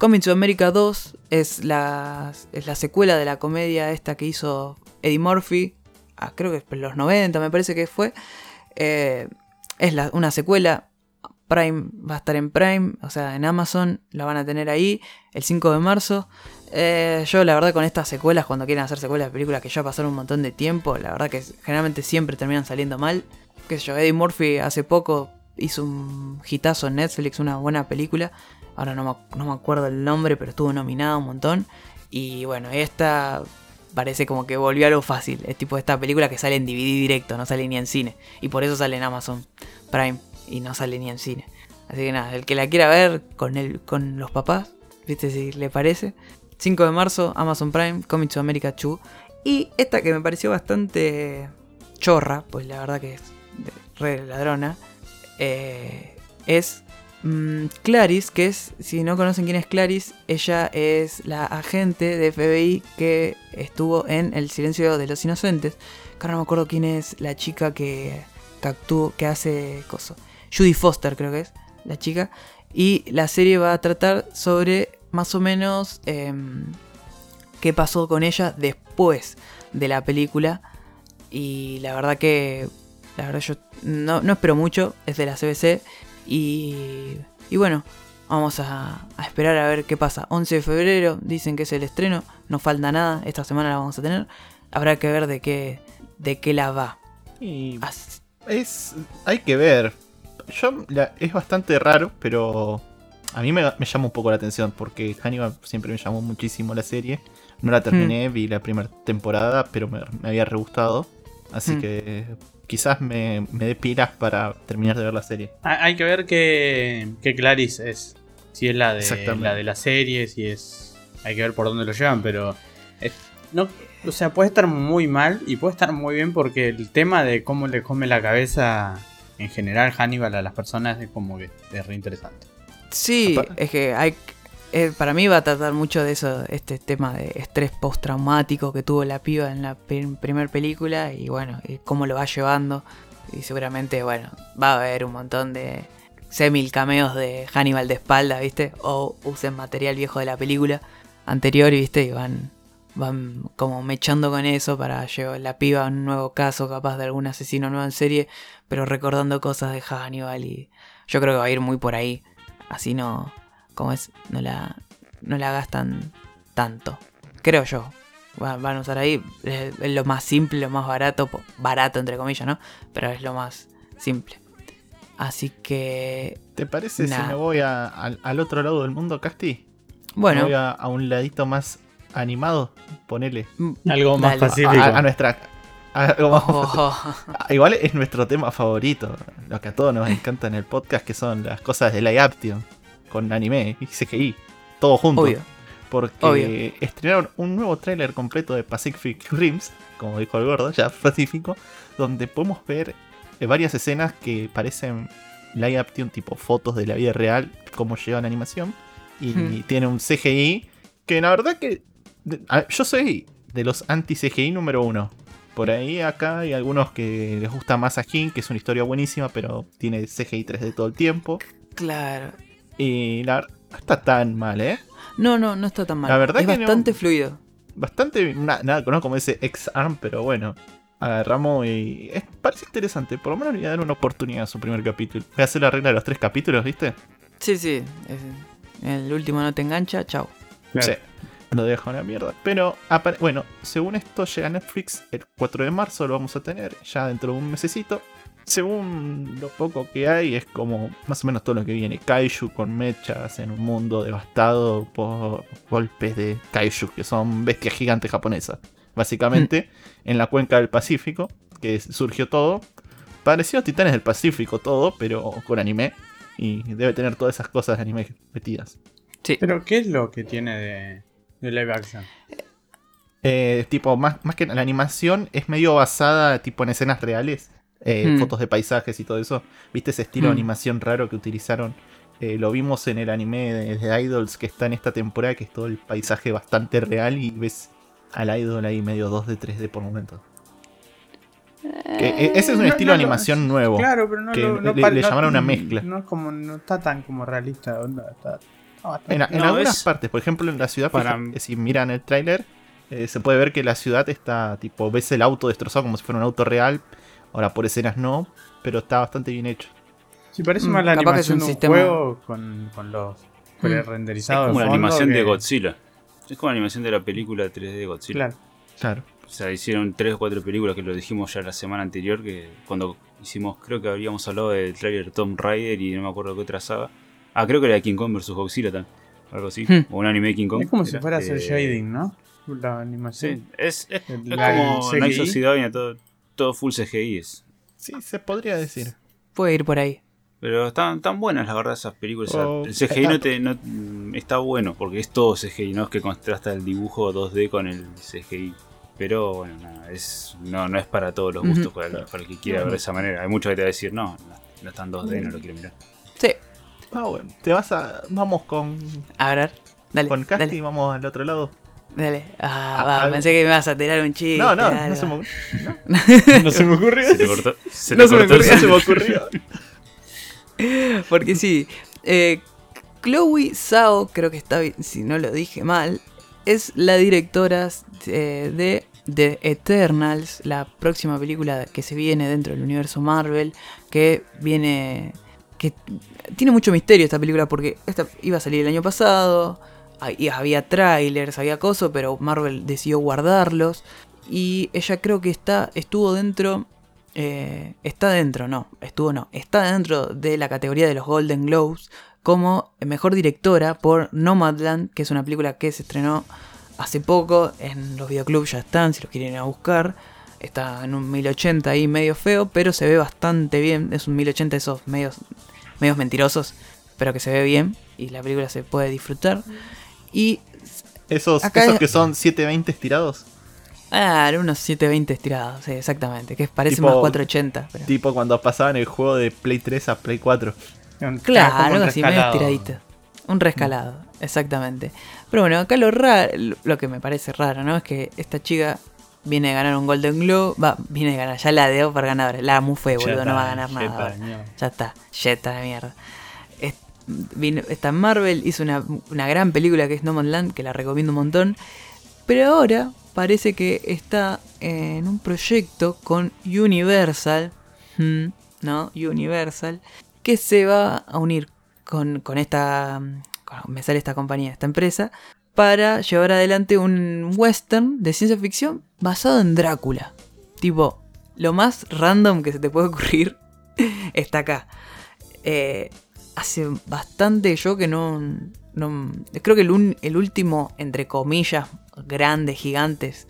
Coming to America 2 es la, es la secuela de la comedia esta que hizo Eddie Murphy. ah, creo que en los 90 me parece que fue. Eh, es la- una secuela. Prime va a estar en Prime, o sea, en Amazon la van a tener ahí el 5 de marzo. Eh, yo la verdad con estas secuelas, cuando quieren hacer secuelas de películas que ya pasaron un montón de tiempo, la verdad que generalmente siempre terminan saliendo mal. Qué yo, Eddie Murphy hace poco hizo un hitazo en Netflix, una buena película. Ahora no me, acuerdo el nombre, pero estuvo nominada un montón. Y bueno, esta parece como que volvió a lo fácil. Es tipo esta película que sale en DVD directo, no sale ni en cine. Y por eso sale en Amazon Prime y no sale ni en cine. Así que nada, el que la quiera ver con, el, con los papás, viste si le parece. 5 de marzo, Amazon Prime, Coming to America 2. Y esta que me pareció bastante chorra, pues la verdad que es re ladrona, eh, es mm, Clarice, que es, si no conocen quién es Clarice, ella es la agente de FBI que estuvo en El Silencio de los Inocentes. Que ahora no me acuerdo quién es la chica que, que que hace coso. Judy Foster creo que es la chica. Y la serie va a tratar sobre más o menos em, qué pasó con ella después de la película. Y la verdad que, la verdad yo no, no espero mucho, es de la CBC. Y, y bueno, vamos a, a esperar a ver qué pasa. 11 de febrero dicen que es el estreno, no falta nada, esta semana la vamos a tener. Habrá que ver de qué, de qué la va. Y Así- es. Hay que ver. Yo. la- es bastante raro, pero. A mí me, me llama un poco la atención porque Hannibal siempre me llamó muchísimo la serie. No la terminé, vi la primera temporada, pero me, me había re gustado. Así Hmm. que quizás me, me dé pilas para terminar de ver la serie. Hay que ver qué, qué Clarice es. Si es la de, la de la serie, si es. Hay que ver por dónde lo llevan, pero. es- no, o sea, puede estar muy mal y puede estar muy bien porque el tema de cómo le come la cabeza en general Hannibal a las personas es como que es re interesante. Sí, es que hay eh, para mí va a tratar mucho de eso, este tema de estrés postraumático que tuvo la piba en la primera primer película y bueno, cómo lo va llevando. Y seguramente, bueno, va a haber un montón de semil cameos de Hannibal de espalda, ¿viste? O usen material viejo de la película anterior, ¿viste? Y van, van como mechando con eso para llevar la piba a un nuevo caso, capaz de algún asesino nuevo en serie, pero recordando cosas de Hannibal y yo creo que va a ir muy por ahí. Así no, como es, no la, no la gastan tanto. Creo yo. Va- Van a usar ahí, es, es lo más simple, lo más barato, barato entre comillas, ¿no? Pero es lo más simple. Así que, ¿Te parece Nah. si me voy a- al, al otro lado del mundo, Casti? bueno, Me voy a, a un ladito más animado, ponele. mm, Algo más Dale. pacífico. A, nuestra. algo más- oh, Igual es nuestro tema favorito, lo que a todos nos encanta en el podcast, que son las cosas de action. Con anime y CGI, todo junto. Obvio. Porque Obvio. estrenaron un nuevo tráiler completo de Pacific Rims, como dijo el gordo, ya pacífico, donde podemos ver eh, varias escenas que parecen live action, tipo fotos de la vida real, cómo llevan animación. Y Hmm. tiene un CGI que la verdad que yo soy de los anti-CGI número uno. Por ahí acá hay algunos que les gusta más a Jin, que es una historia buenísima, pero tiene CGI 3D todo el tiempo. Claro. Y la verdad no está tan mal, ¿eh? No, no, no está tan mal. La verdad es que no- bastante fluido. Bastante, na- nada, conozco como ese X-Arm, pero bueno. Agarramos y es, parece interesante. Por lo menos le voy a dar una oportunidad a su primer capítulo. Voy a hacer la regla de los tres capítulos, ¿viste? Sí, sí. el último no te engancha, chao. Claro. Sí. Lo dejo en la mierda. Pero, bueno, según esto llega a Netflix el 4 de marzo, lo vamos a tener ya dentro de un mesecito. Según lo poco que hay, es como más o menos todo lo que viene. Kaiju con mechas en un mundo devastado por golpes de kaiju, que son bestias gigantes japonesas. Básicamente, en la cuenca del Pacífico, que surgió todo. Parecido a Titanes del Pacífico todo, pero con anime. Y debe tener todas esas cosas de anime metidas. Sí. Pero, ¿qué es lo que tiene de, de live action? Eh, tipo, más, más que la animación es medio basada tipo en escenas reales, eh, Hmm. fotos de paisajes y todo eso. ¿Viste ese estilo de Hmm. animación raro que utilizaron? Eh, lo vimos en el anime de, de Idols que está en esta temporada, que es todo el paisaje bastante real y ves al idol ahí medio 2D, 3D por momentos. Eh, ese es un no- estilo de no animación nuevo. Claro, pero no que lo- le- llamaron una mezcla. No es como, no está tan como realista. está- está En, algunas es- partes, por ejemplo en la ciudad, Para- si miran el tráiler, eh, se puede ver que la ciudad está, tipo, ves el auto destrozado como si fuera un auto real. Ahora por escenas no, pero está bastante bien hecho. Sí, parece Mm, más la animación un de un sistema- juego con, con los Mm. pre-renderizados. Es como la animación que- de Godzilla. Es como la animación de la película 3D de Godzilla. Claro. Claro. O sea, hicieron tres o cuatro películas que lo dijimos ya la semana anterior, que cuando hicimos, creo que habíamos hablado del trailer Tomb Raider y no me acuerdo qué otra saga. Ah, creo que era King Kong vs. Godzilla también. Algo así. Hmm. O un anime de King Kong. Es como si era. fuera a hacer Eh, shading, ¿no? La animación. Sí, es, es, es como Night of Sidonia, todo, todo full CGI es. Sí, se podría decir. Puede ir por ahí. Pero están tan buenas la verdad esas películas. O sea, Oh, el CGI no te, no- está bueno porque es todo CGI, no es que contrasta el dibujo 2D con el CGI. Pero bueno, nada, es, no, no es para todos los gustos, para, el, para el que quiera ver de esa manera. Hay muchos que te va a decir, no, no, no está en 2D, no lo quiero mirar. Sí. Ah, bueno. Te vas a. Vamos con. A ver, dale. con Casti, dale, vamos al otro lado. Dale. Ah, Ah, va, algo- pensé que me ibas a tirar un chiste. no, no, no se me, ocurrió. (laughs) No se me ocurrió. Se te cortó, se No te se me ocurrió. no se me ocurrió. (laughs) Porque sí. Eh, Chloe Zhao, creo que está bien, si no lo dije mal, es la directora eh, de The Eternals, la próxima película que se viene dentro del universo Marvel, que viene... que tiene mucho misterio esta película porque esta iba a salir el año pasado, había trailers, había cosas, pero Marvel decidió guardarlos. Y ella creo que está, estuvo dentro eh, está dentro, no, estuvo no, está dentro de la categoría de los Golden Globes como mejor directora por Nomadland, que es una película que se estrenó hace poco, en los videoclubs ya están, si los quieren ir a buscar. Está en un 1080 ahí medio feo, pero se ve bastante bien. Es un 1080 esos medios, medios mentirosos, pero que se ve bien y la película se puede disfrutar. Y Esos, Acá esos es- que son 720 estirados. ah, unos 720 estirados, sí, exactamente, que parece Tipo- más 480. Pero... Tipo cuando pasaban el juego de Play 3 a Play 4. Un- como Claro, algo así, medio estiradito. Un rescalado, exactamente. Pero bueno, acá lo raro, lo que me parece raro, ¿no? Es que esta chica viene a ganar un Golden Globe. Va, viene a ganar, ya la dio por ganadora. La mufé, boludo, no va a ganar nada. Ya está, jeta de mierda. Vino- Está en Marvel, hizo una, una gran película que es No Man's Land, que la recomiendo un montón. Pero ahora parece que está en un proyecto con Universal. ¿no? Universal, que se va a unir con, con esta, me sale esta compañía, esta empresa, para llevar adelante un western de ciencia ficción basado en Drácula. Tipo, lo más random que se te puede ocurrir (laughs) está acá. Eh, hace bastante yo que no... creo que el, un- el último, entre comillas, grandes, gigantes,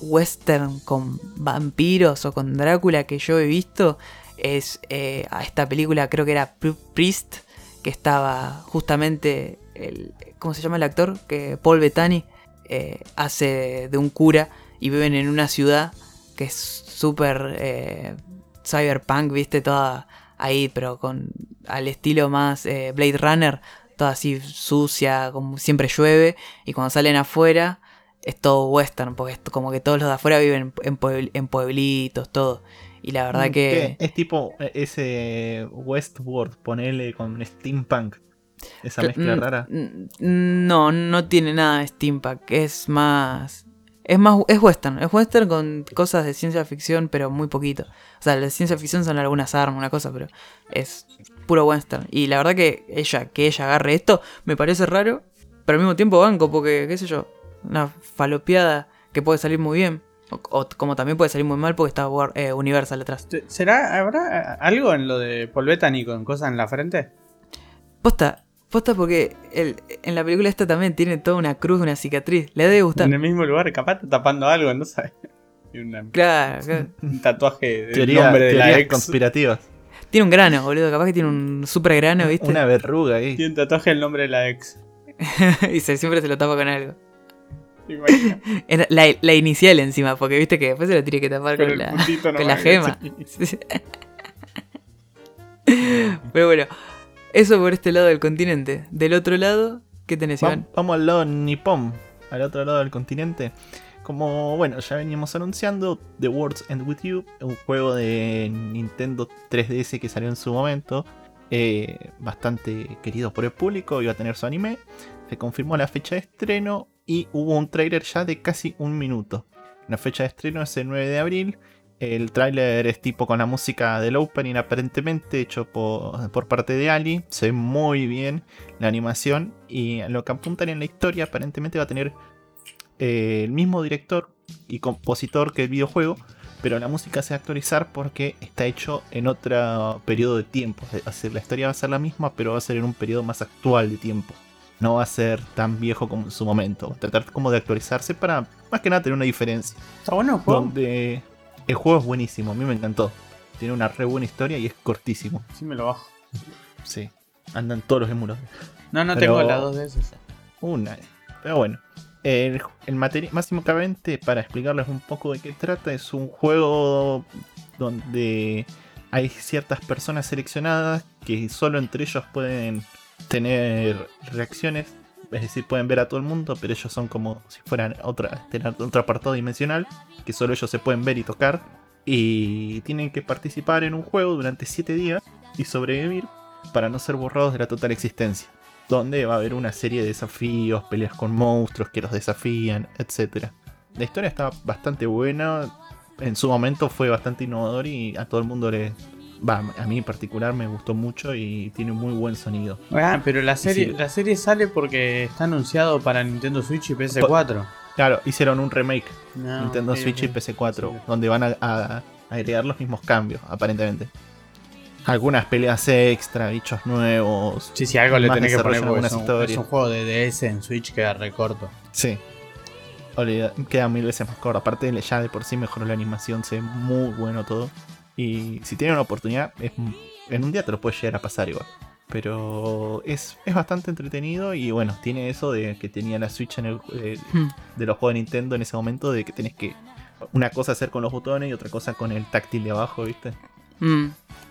western con vampiros o con Drácula que yo he visto es eh, a esta película, creo que era Pri- Priest, que estaba justamente el. ¿Cómo se llama el actor? Que Paul Bettany eh, hace de un cura y viven en una ciudad que es súper eh, cyberpunk, viste, toda ahí, pero con al estilo más eh, Blade Runner, toda así sucia, como siempre llueve, y cuando salen afuera es todo western, porque es como que todos los de afuera viven en, puebl- en pueblitos, todo. Y la verdad Mm, que... Es tipo eh, ese Westworld, ponele con steampunk. Esa Cl- mezcla mm, rara. mm, No, no tiene nada de steampunk. Es más. Es más. Es western. Es western con cosas de ciencia ficción, pero muy poquito. O sea, la ciencia ficción son algunas armas, una cosa, pero es puro western. Y la verdad que ella, que ella agarre esto, me parece raro. Pero al mismo tiempo banco, porque, qué sé yo, una falopeada que puede salir muy bien. O, o como también puede salir muy mal porque está eh, Universal atrás. ¿Será, habrá algo en lo de Paul Bettany con cosas en la frente? Posta, posta porque el- en la película esta también tiene toda una cruz, una cicatriz. Le debe gustar. En el mismo lugar, capaz está tapando algo, no sabes. (laughs) Y una- Claro, claro. (laughs) un tatuaje del Teoría- nombre de la ex. conspirativas. Tiene un grano, boludo. Capaz que tiene un super grano, ¿viste? Una verruga ahí. Tiene un tatuaje del nombre de la ex. (laughs) y se, siempre se lo tapa con algo. La, la inicial encima, porque viste que después se lo tiene que tapar con, Con el la, puntito con la gema. Pero bueno, eso por este lado del continente. Del otro lado, ¿qué tenés, Va- Iván? vamos al lado nipón, al otro lado del continente. Como, bueno, ya veníamos anunciando, The Words End With You, un juego de Nintendo 3DS que salió en su momento, eh, bastante querido por el público, iba a tener su anime, se confirmó la fecha de estreno y hubo un trailer ya de casi un minuto. La fecha de estreno es el 9 de abril, el tráiler es tipo con la música del opening aparentemente hecho por, por parte de Ali, se ve muy bien la animación y lo que apuntan en la historia aparentemente va a tener eh, el mismo director y compositor que el videojuego, pero la música se va a actualizar porque está hecho en otro periodo de tiempo. Es decir, la historia va a ser la misma, pero va a ser en un periodo más actual de tiempo. No va a ser tan viejo como en su momento. Va a tratar como de actualizarse para más que nada tener una diferencia. Está bueno. Donde el juego es buenísimo, a mí me encantó. Tiene una re buena historia y es cortísimo. Sí, me lo bajo. Sí, andan todos los emuladores. No, no Pero- tengo las dos de esas. Una. Pero bueno. El, el material básicamente para explicarles un poco de qué trata es un juego donde hay ciertas personas seleccionadas que solo entre ellos pueden tener reacciones, es decir, pueden ver a todo el mundo, pero ellos son como si fueran otra, otro apartado dimensional, que solo ellos se pueden ver y tocar, y tienen que participar en un juego durante 7 días y sobrevivir para no ser borrados de la total existencia donde va a haber una serie de desafíos, peleas con monstruos que los desafían, etc. La historia está bastante buena, en su momento fue bastante innovador y a todo el mundo le... Va, a mí en particular me gustó mucho y tiene muy buen sonido. Ah, pero la serie, Sí. la serie sale porque está anunciado para Nintendo Switch y PS4. Claro, hicieron un remake No, Nintendo Switch y ok. PS4, Sí. donde van a, a agregar los mismos cambios, aparentemente. Algunas peleas extra, bichos nuevos. Sí, sí, algo le tenés que poner porque es algunas un, es un juego de DS en Switch queda recorto. Sí. Olvida- queda mil veces más corto. Aparte, ya de por sí mejoró la animación, se ve muy bueno todo. Y si tienen una oportunidad, es- en un día te lo puedes llegar a pasar igual. Pero es, es bastante entretenido y bueno, tiene eso de que tenía la Switch en el, eh, Hmm. de los juegos de Nintendo en ese momento, de que tenés que una cosa hacer con los botones y otra cosa con el táctil de abajo, ¿viste? Mm.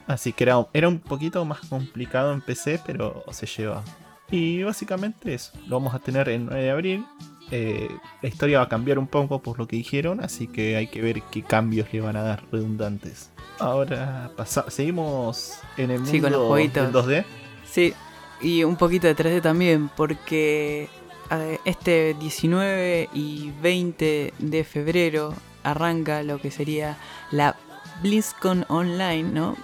Así que era, era un poquito más complicado en PC, pero se lleva. Y básicamente eso. Lo vamos a tener el 9 de abril. Eh, la historia va a cambiar un poco por lo que dijeron, así que hay que ver qué cambios le van a dar redundantes. Ahora pasa- seguimos en el Sí, con los mundo jueguitos. del 2D. Sí, y un poquito de 3D también, porque este 19 y 20 de febrero arranca lo que sería la BlizzCon Online, ¿no?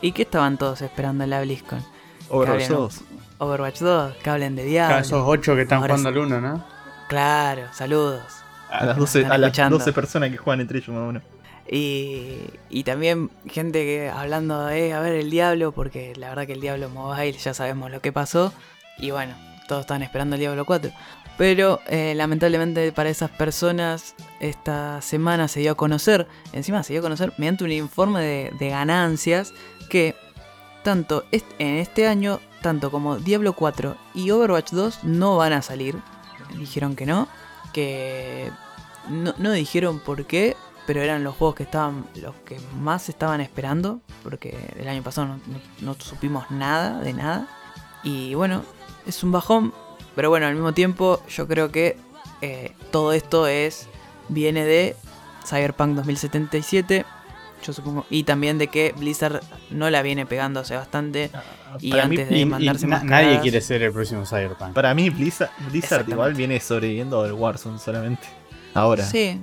¿Y qué estaban todos esperando en la BlizzCon? Overwatch hablen, 2. Overwatch 2, que hablen de Diablo. esos ocho que están Ahora jugando al uno, ¿no? Claro, saludos. A las 12, están a las escuchando. 12 personas que juegan entre ellos más o menos. Y, y también gente que hablando de, a ver, el Diablo, porque la verdad que el Diablo Mobile ya sabemos lo que pasó. Y bueno, todos estaban esperando el Diablo 4. Pero eh, lamentablemente para esas personas esta semana se dio a conocer, encima se dio a conocer mediante un informe de, ganancias que tanto en este año, tanto como Diablo 4 y Overwatch 2 no van a salir. Dijeron que no, que no dijeron por qué, pero eran los juegos que estaban los que más estaban esperando, porque el año pasado no, no- no supimos nada de nada. Y bueno, es un bajón, pero bueno, al mismo tiempo yo creo que eh, todo esto es viene de Cyberpunk 2077, yo supongo, y también de que Blizzard no la viene pegando hace bastante. Y para, mí, antes de Y- y mandarse na- mascaradas. nadie quiere ser el próximo Cyberpunk. para mí Blizzard, Blizzard igual viene sobreviviendo del Warzone solamente. Ahora. Sí,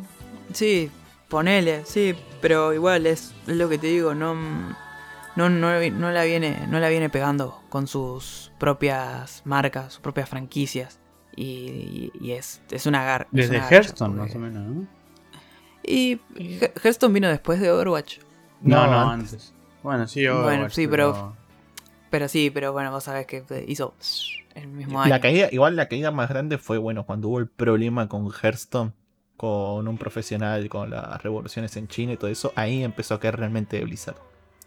sí, ponele, sí, pero igual es, es lo que te digo, no, no, no, no la viene, no la viene pegando con sus propias marcas, sus propias franquicias. Y, y es, es una gar. es Desde una Hearthstone, porque- más o menos, ¿no? Y He- Hearthstone vino después de Overwatch. No, No, no, antes. antes. Bueno, sí, Bueno, Overwatch, sí, pero- Pero sí, pero bueno, vos sabés que hizo el mismo año. La caída, igual la caída más grande fue bueno cuando hubo el problema con Hearthstone, con un profesional, con las revoluciones en China y todo eso, ahí empezó a caer realmente Blizzard.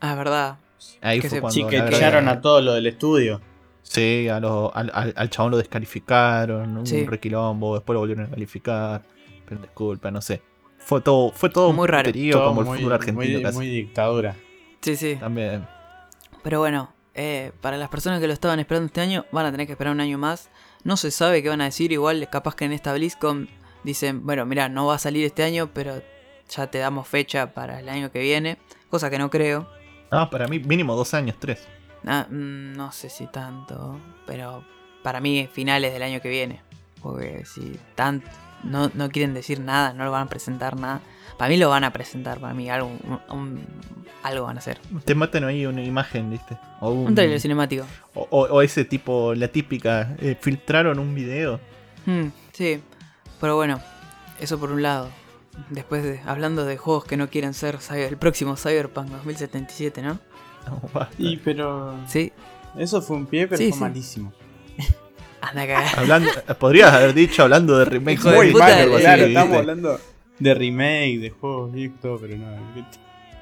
Ah, es verdad. Ahí Que fue se- cuando Sí, que verdad- echaron a todo lo del estudio. Sí, a lo- al, al- al chabón lo descalificaron, un Sí. requilombo, después lo volvieron a calificar, pero disculpa, no sé. Fue todo, fue todo Muy un raro. Todo como el fútbol argentino muy, casi. muy dictadura. Sí, sí. También. Pero bueno, eh, para las personas que lo estaban esperando este año, van a tener que esperar un año más. No se sabe qué van a decir. Igual, capaz que en esta BlizzCon dicen, bueno, mira, no va a salir este año, pero ya te damos fecha para el año que viene. Cosa que no creo. No, para mí mínimo dos años, tres. Ah, mm, no sé si tanto, pero para mí finales del año que viene. Porque si tan, no, no quieren decir nada, no lo van a presentar nada. Para mí lo van a presentar, para mí algo, un- un- algo van a hacer. Te matan ahí una imagen, ¿viste? O, un, Un trailer cinemático. o, o- o ese tipo, la típica, eh, filtraron un video. Mm, sí, pero bueno, eso por un lado. Después de hablando de juegos que no quieren ser cyber- el próximo Cyberpunk 2077, ¿no? No, basta. Y pero. Sí, Eso fue un pie, pero Sí, fue sí. malísimo. (laughs) anda a cagar. Hablando, podrías haber dicho hablando de de muy eh, así, claro, estamos hablando de remake, de juegos y todo, pero no.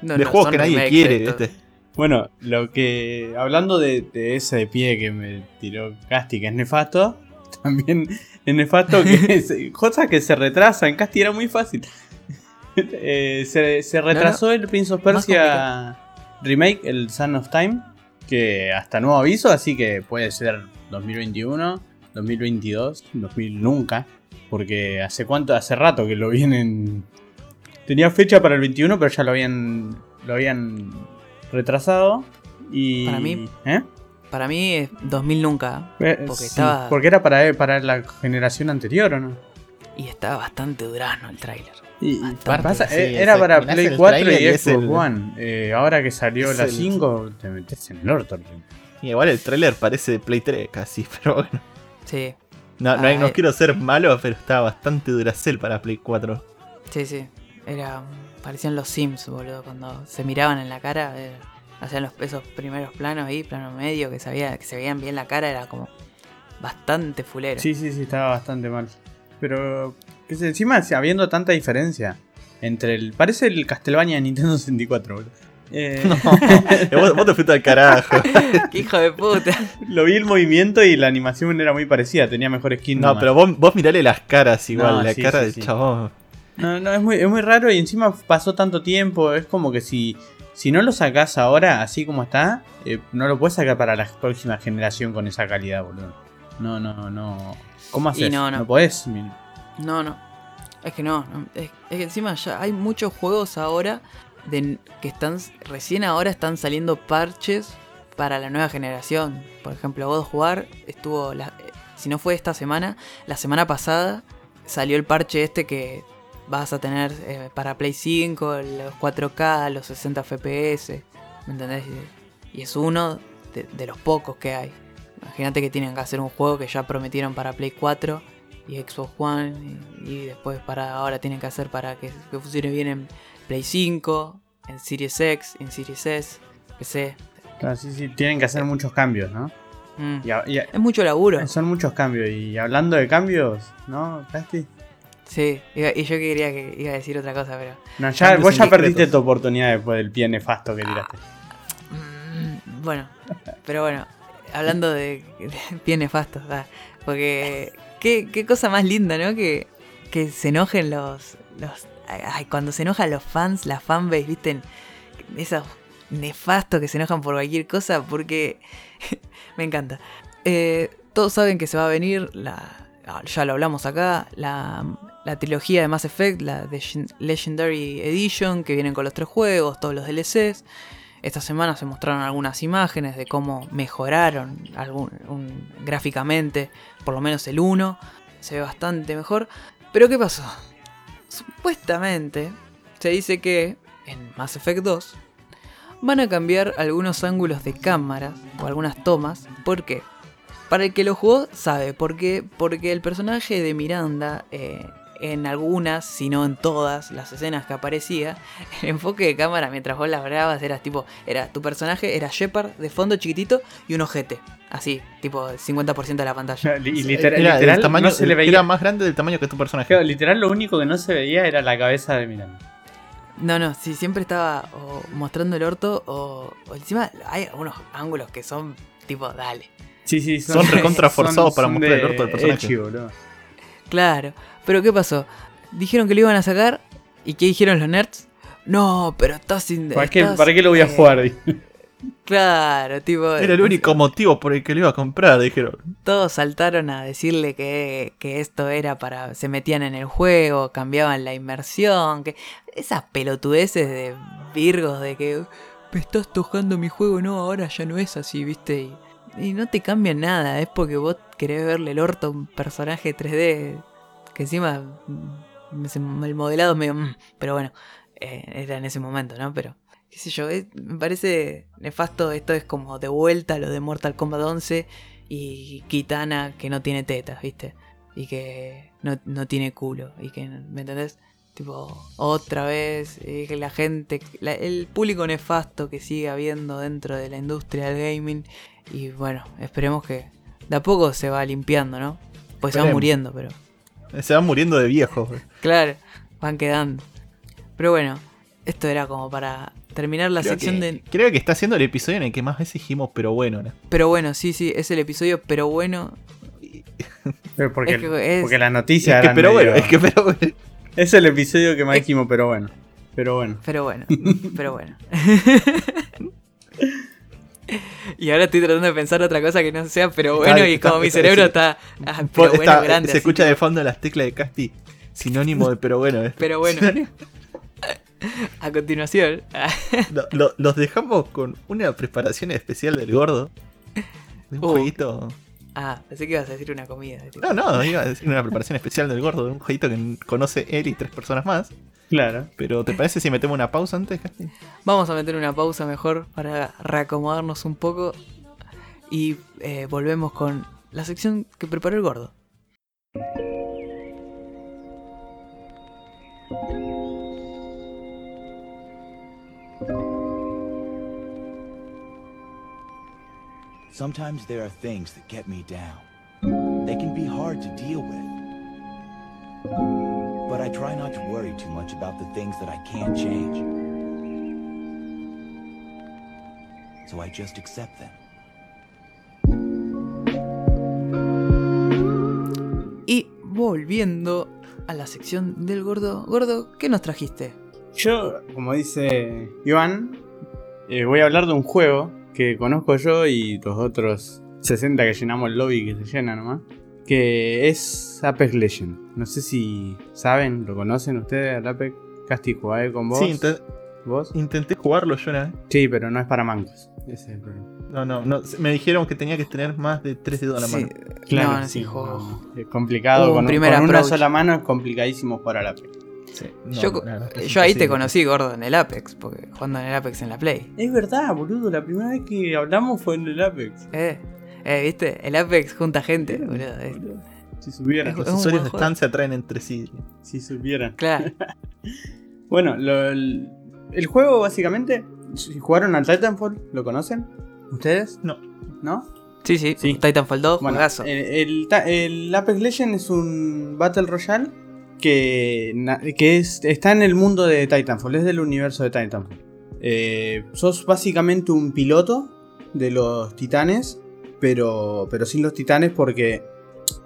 No, de no, juegos que nadie quiere. ¿viste? Bueno, lo que. Hablando de, de ese pie que me tiró Casti, que es nefasto. (laughs) También es nefasto que. (laughs) cosas que se retrasan. Casti era muy fácil. (laughs) Eh, se, se retrasó el Prince of Persia remake, el Son of Time. Que hasta nuevo aviso, así que puede ser 2021, 2022, 2000 nunca. Porque hace cuánto, hace rato que lo vienen. Tenía fecha para el 21, pero ya lo habían. Lo habían retrasado. Y. Para mí- ¿Eh? Para mí es 2000 nunca. Eh, Porque sí, estaba- porque era para, para la generación anterior, ¿o no? Y estaba bastante durano el tráiler. Y, y Bastante, pasa- sí, eh, era para Play el 4 y tráiler Xbox el- One. Eh, ahora que salió la el- 5, te metes en el orto. Y igual el trailer parece de Play 3 casi, (laughs) pero bueno. Sí, No, no, Ah, no eh. quiero ser malo, pero está bastante Duracell para Play 4. sí, sí. Era, parecían los Sims, boludo. Cuando se miraban en la cara, eh, hacían los, esos primeros planos ahí, plano medio, que se, veía- que se veían bien la cara, era como bastante fulero. Sí, sí, sí, estaba bastante mal. Pero, que sé, encima habiendo tanta diferencia entre el. Parece el Castlevania de Nintendo 64, boludo. Eh, (laughs) Eh, (laughs) vos, vos te fuiste al carajo. (laughs) ¡Qué hijo de puta! Lo vi el movimiento y la animación era muy parecida, tenía mejor skin. No, nomás. pero vos, vos mirale las caras igual, No, la sí, cara sí, del sí. chabón. No, no, es muy, es muy raro y encima pasó tanto tiempo. Es como que si, si no lo sacás ahora, así como está, eh, no lo puedes sacar para la próxima generación con esa calidad, boludo. No, no, no. ¿Cómo haces? no, no. podés. Mi- No, no. Es que no. no. Es, es que encima ya hay muchos juegos ahora de, que están recién ahora están saliendo parches para la nueva generación. Por ejemplo, God of War estuvo, la- eh, si no fue esta semana, la semana pasada salió el parche este que vas a tener eh, para Play 5, los 4K, los 60 FPS. ¿Me entendés? Y, es uno de, de los pocos que hay. Imagínate que tienen que hacer un juego que ya prometieron para Play 4 y Xbox One y, y después para ahora tienen que hacer para que, que funcione bien en Play 5, en Series X, en Series S, PC. Ah, sí, sí, tienen que hacer muchos cambios, ¿no? Mm. Y y Es mucho laburo. son muchos cambios. Y hablando de cambios, ¿no, Casti? Sí, iba- y yo quería que iba a decir otra cosa, pero No, ya, vos ya perdiste tu oportunidad después del pie nefasto que tiraste. Mm, Bueno, pero bueno, hablando de, de pie nefastos, ah, porque qué, qué cosa más linda, ¿no? Que, que se enojen los, los... Ay, cuando se enojan los fans, las fanbase, ¿viste? Esos nefastos que se enojan por cualquier cosa, porque (laughs) me encanta. Eh, todos saben que se va a venir, la, ah, ya lo hablamos acá, la, la trilogía de Mass Effect, la de Legendary Edition, que vienen con los tres juegos, todos los DLCs. Esta semana se mostraron algunas imágenes de cómo mejoraron algún, gráficamente, por lo menos el 1. Se ve bastante mejor. Pero ¿qué pasó? Supuestamente se dice que en Mass Effect 2 van a cambiar algunos ángulos de cámara o algunas tomas. ¿Por qué? Para el que lo jugó sabe por qué. Porque el personaje de Miranda, eh, en algunas, si no en todas las escenas que aparecía, (laughs) el enfoque de cámara mientras vos la grababas era tipo, era tu personaje era Shepard de fondo chiquitito y un ojete, así, tipo 50% de la pantalla. Y literal, era, literal tamaño, no se le veía. era más grande del tamaño que tu personaje. Literal lo único que no se veía era la cabeza de Miranda. No, no, sí, siempre estaba o mostrando el orto o, o encima hay algunos ángulos que son tipo, dale. Sí, sí, Son recontra forzados para mostrar el orto del personaje. Echi, boludo. Claro, pero ¿qué pasó? Dijeron que lo iban a sacar y ¿qué dijeron los nerds? No, pero estás sin... ¿Para qué, estás, ¿Para qué lo voy a eh, jugar? Claro, tipo... Era el único motivo por el que lo iba a comprar, dijeron. Todos saltaron a decirle que, que esto era para. se metían en el juego, cambiaban la inmersión, que. esas pelotudeces de Virgos de que. Me estás tocando mi juego, no, ahora ya no es así, viste. Y, y no te cambia nada, es porque vos querés verle el orto a un personaje 3D. Que encima. mm, El modelado es medio. mm, Pero bueno, eh, era en ese momento, ¿no? Pero. qué sé yo, me parece nefasto. Esto es como de vuelta lo de Mortal Kombat 11 y Kitana que no tiene tetas, ¿viste? Y que no, no tiene culo. Y que, ¿me entendés? Tipo, otra vez, eh, la gente, la- el público nefasto que sigue habiendo dentro de la industria del gaming. Y bueno, esperemos que de a poco se va limpiando, ¿no? Pues se van muriendo, pero Se van muriendo de viejos. güey. claro, van quedando. Pero bueno, esto era como para terminar la Creo sección que, de... creo que está siendo el episodio en el que más veces dijimos, pero bueno. ¿no? Pero bueno, sí, sí, es el episodio, pero bueno. Pero porque, Es que es- porque la Es noticia que, era pero medio- bueno, es que, pero bueno. Es el episodio que más Es- dijimos, pero bueno. Pero bueno. Pero bueno, pero bueno. (laughs) y ahora estoy tratando de pensar otra cosa que no sea, pero bueno, Está- y como está- mi cerebro está. ah, pero bueno, grande. se así. escucha de fondo las teclas de Casti. Sinónimo de pero bueno. ¿eh? Pero bueno. Sinónimo- (laughs) A continuación. Lo- lo- los dejamos con una preparación especial del gordo. De un Uh. jueguito. ah, pensé que ibas a decir una comida. tipo. No, no, iba a decir una preparación especial del gordo. De un jueguito que conoce él y tres personas más. Claro. Pero ¿te parece si metemos una pausa antes, Casti? Vamos a meter una pausa mejor para reacomodarnos un poco. Y eh, volvemos con la sección que preparó el gordo. Sometimes there are things that get me down. They can be hard to deal with. But I try not to worry too much about the things that I can't change. So I just accept them. Y volviendo a la sección del gordo. Gordo, ¿qué nos trajiste? Yo, como dice Iván, eh, voy a hablar de un juego que conozco yo y los otros 60 que llenamos el lobby que se llena nomás. Que es Apex Legend. No sé si saben, lo conocen ustedes al Apex. Casti jugué con vos. Sí, ¿Vos? intenté jugarlo yo una vez. Sí, pero no es para mancos. Ese es el problema. No, no, no. Me dijeron que tenía que tener más de tres dedos a la Sí, mano. no, no, sí, no, Es complicado. Un con, con una sola mano es complicadísimo jugar al Apex. Sí, no, yo, yo ahí te conocí, gordo, en el Apex, porque jugando en el Apex en la Play. Es verdad, boludo. La primera vez que hablamos fue en el Apex. Eh, eh, ¿viste? El Apex junta gente, boludo. es- Si supieran. Es- Los usuarios de juego. Stan se atraen entre sí. Si supieran. Claro. (laughs) Bueno, lo- el, el juego básicamente. Si jugaron al Titanfall, ¿lo conocen? ¿Ustedes? No. ¿No? Sí, sí, Sí. Titanfall 2, Bueno, juegazo. el, el Apex Legends es un Battle Royale que, que es, está en el mundo de Titanfall, es del universo de Titanfall. Eh, sos básicamente un piloto de los titanes, pero, pero sin los titanes porque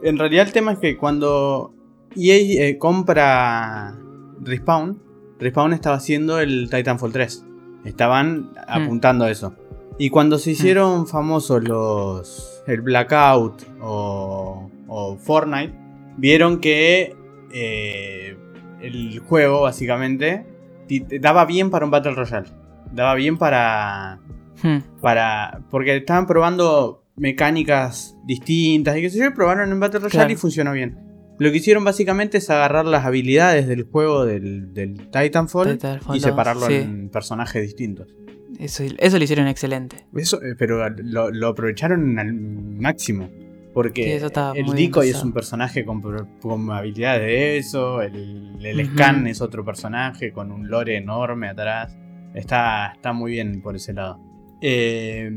en realidad el tema es que cuando EA eh, compra Respawn, Respawn estaba haciendo el Titanfall 3. Estaban apuntando a eso. Y cuando se hicieron famosos los el Blackout o, o Fortnite, vieron que eh, el juego básicamente daba bien para un Battle Royale. Daba bien para Hmm. para. Porque estaban probando mecánicas distintas y qué sé yo, probaron en Battle Royale Claro. y funcionó bien. Lo que hicieron básicamente es agarrar las habilidades del juego del, del Titanfall, Titanfall y 2, separarlo sí. en personajes distintos. Eso, eso lo hicieron excelente. Eso, eh, pero lo, lo aprovecharon al máximo. Porque Sí, el Decoy es un personaje con, con habilidades de eso, el, el. Scan es otro personaje con un lore enorme atrás. Está, está muy bien por ese lado. Eh,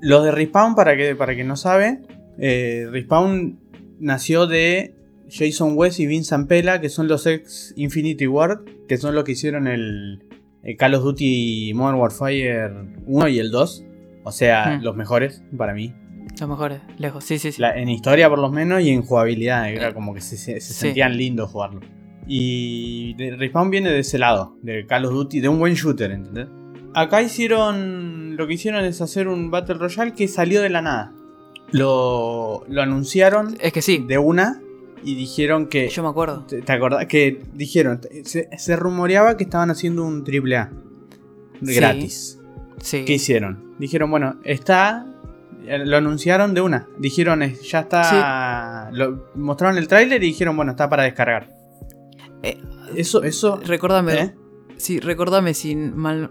los de Respawn, para que, para que no sabe, eh, Respawn nació de Jason West y Vince Pela, que son los ex Infinity Ward, que son los que hicieron el, el Call of Duty Modern Warfare 1 y el 2. O sea, Hmm. los mejores para mí. Los mejores, lejos. Sí, sí, sí. La- en historia por lo menos y en jugabilidad. Era como que se, se- se Sí. sentían lindos jugarlo. Y Respawn viene de ese lado, de Call of Duty, de un buen shooter, ¿entendés? Acá hicieron. Lo que hicieron es hacer un Battle Royale que salió de la nada. Lo, lo anunciaron Es que sí, de una y dijeron que. yo me acuerdo. ¿Te, te acordás? Que dijeron. Se, se rumoreaba que estaban haciendo un triple A. Sí. Gratis. Sí. ¿Qué hicieron? Dijeron, bueno, está. eh, Lo anunciaron de una. Dijeron, ya está. Lo, mostraron el tráiler y dijeron, bueno, está para descargar. Eh, Eso, eso. Recordame, ¿eh? sí, recordame si mal.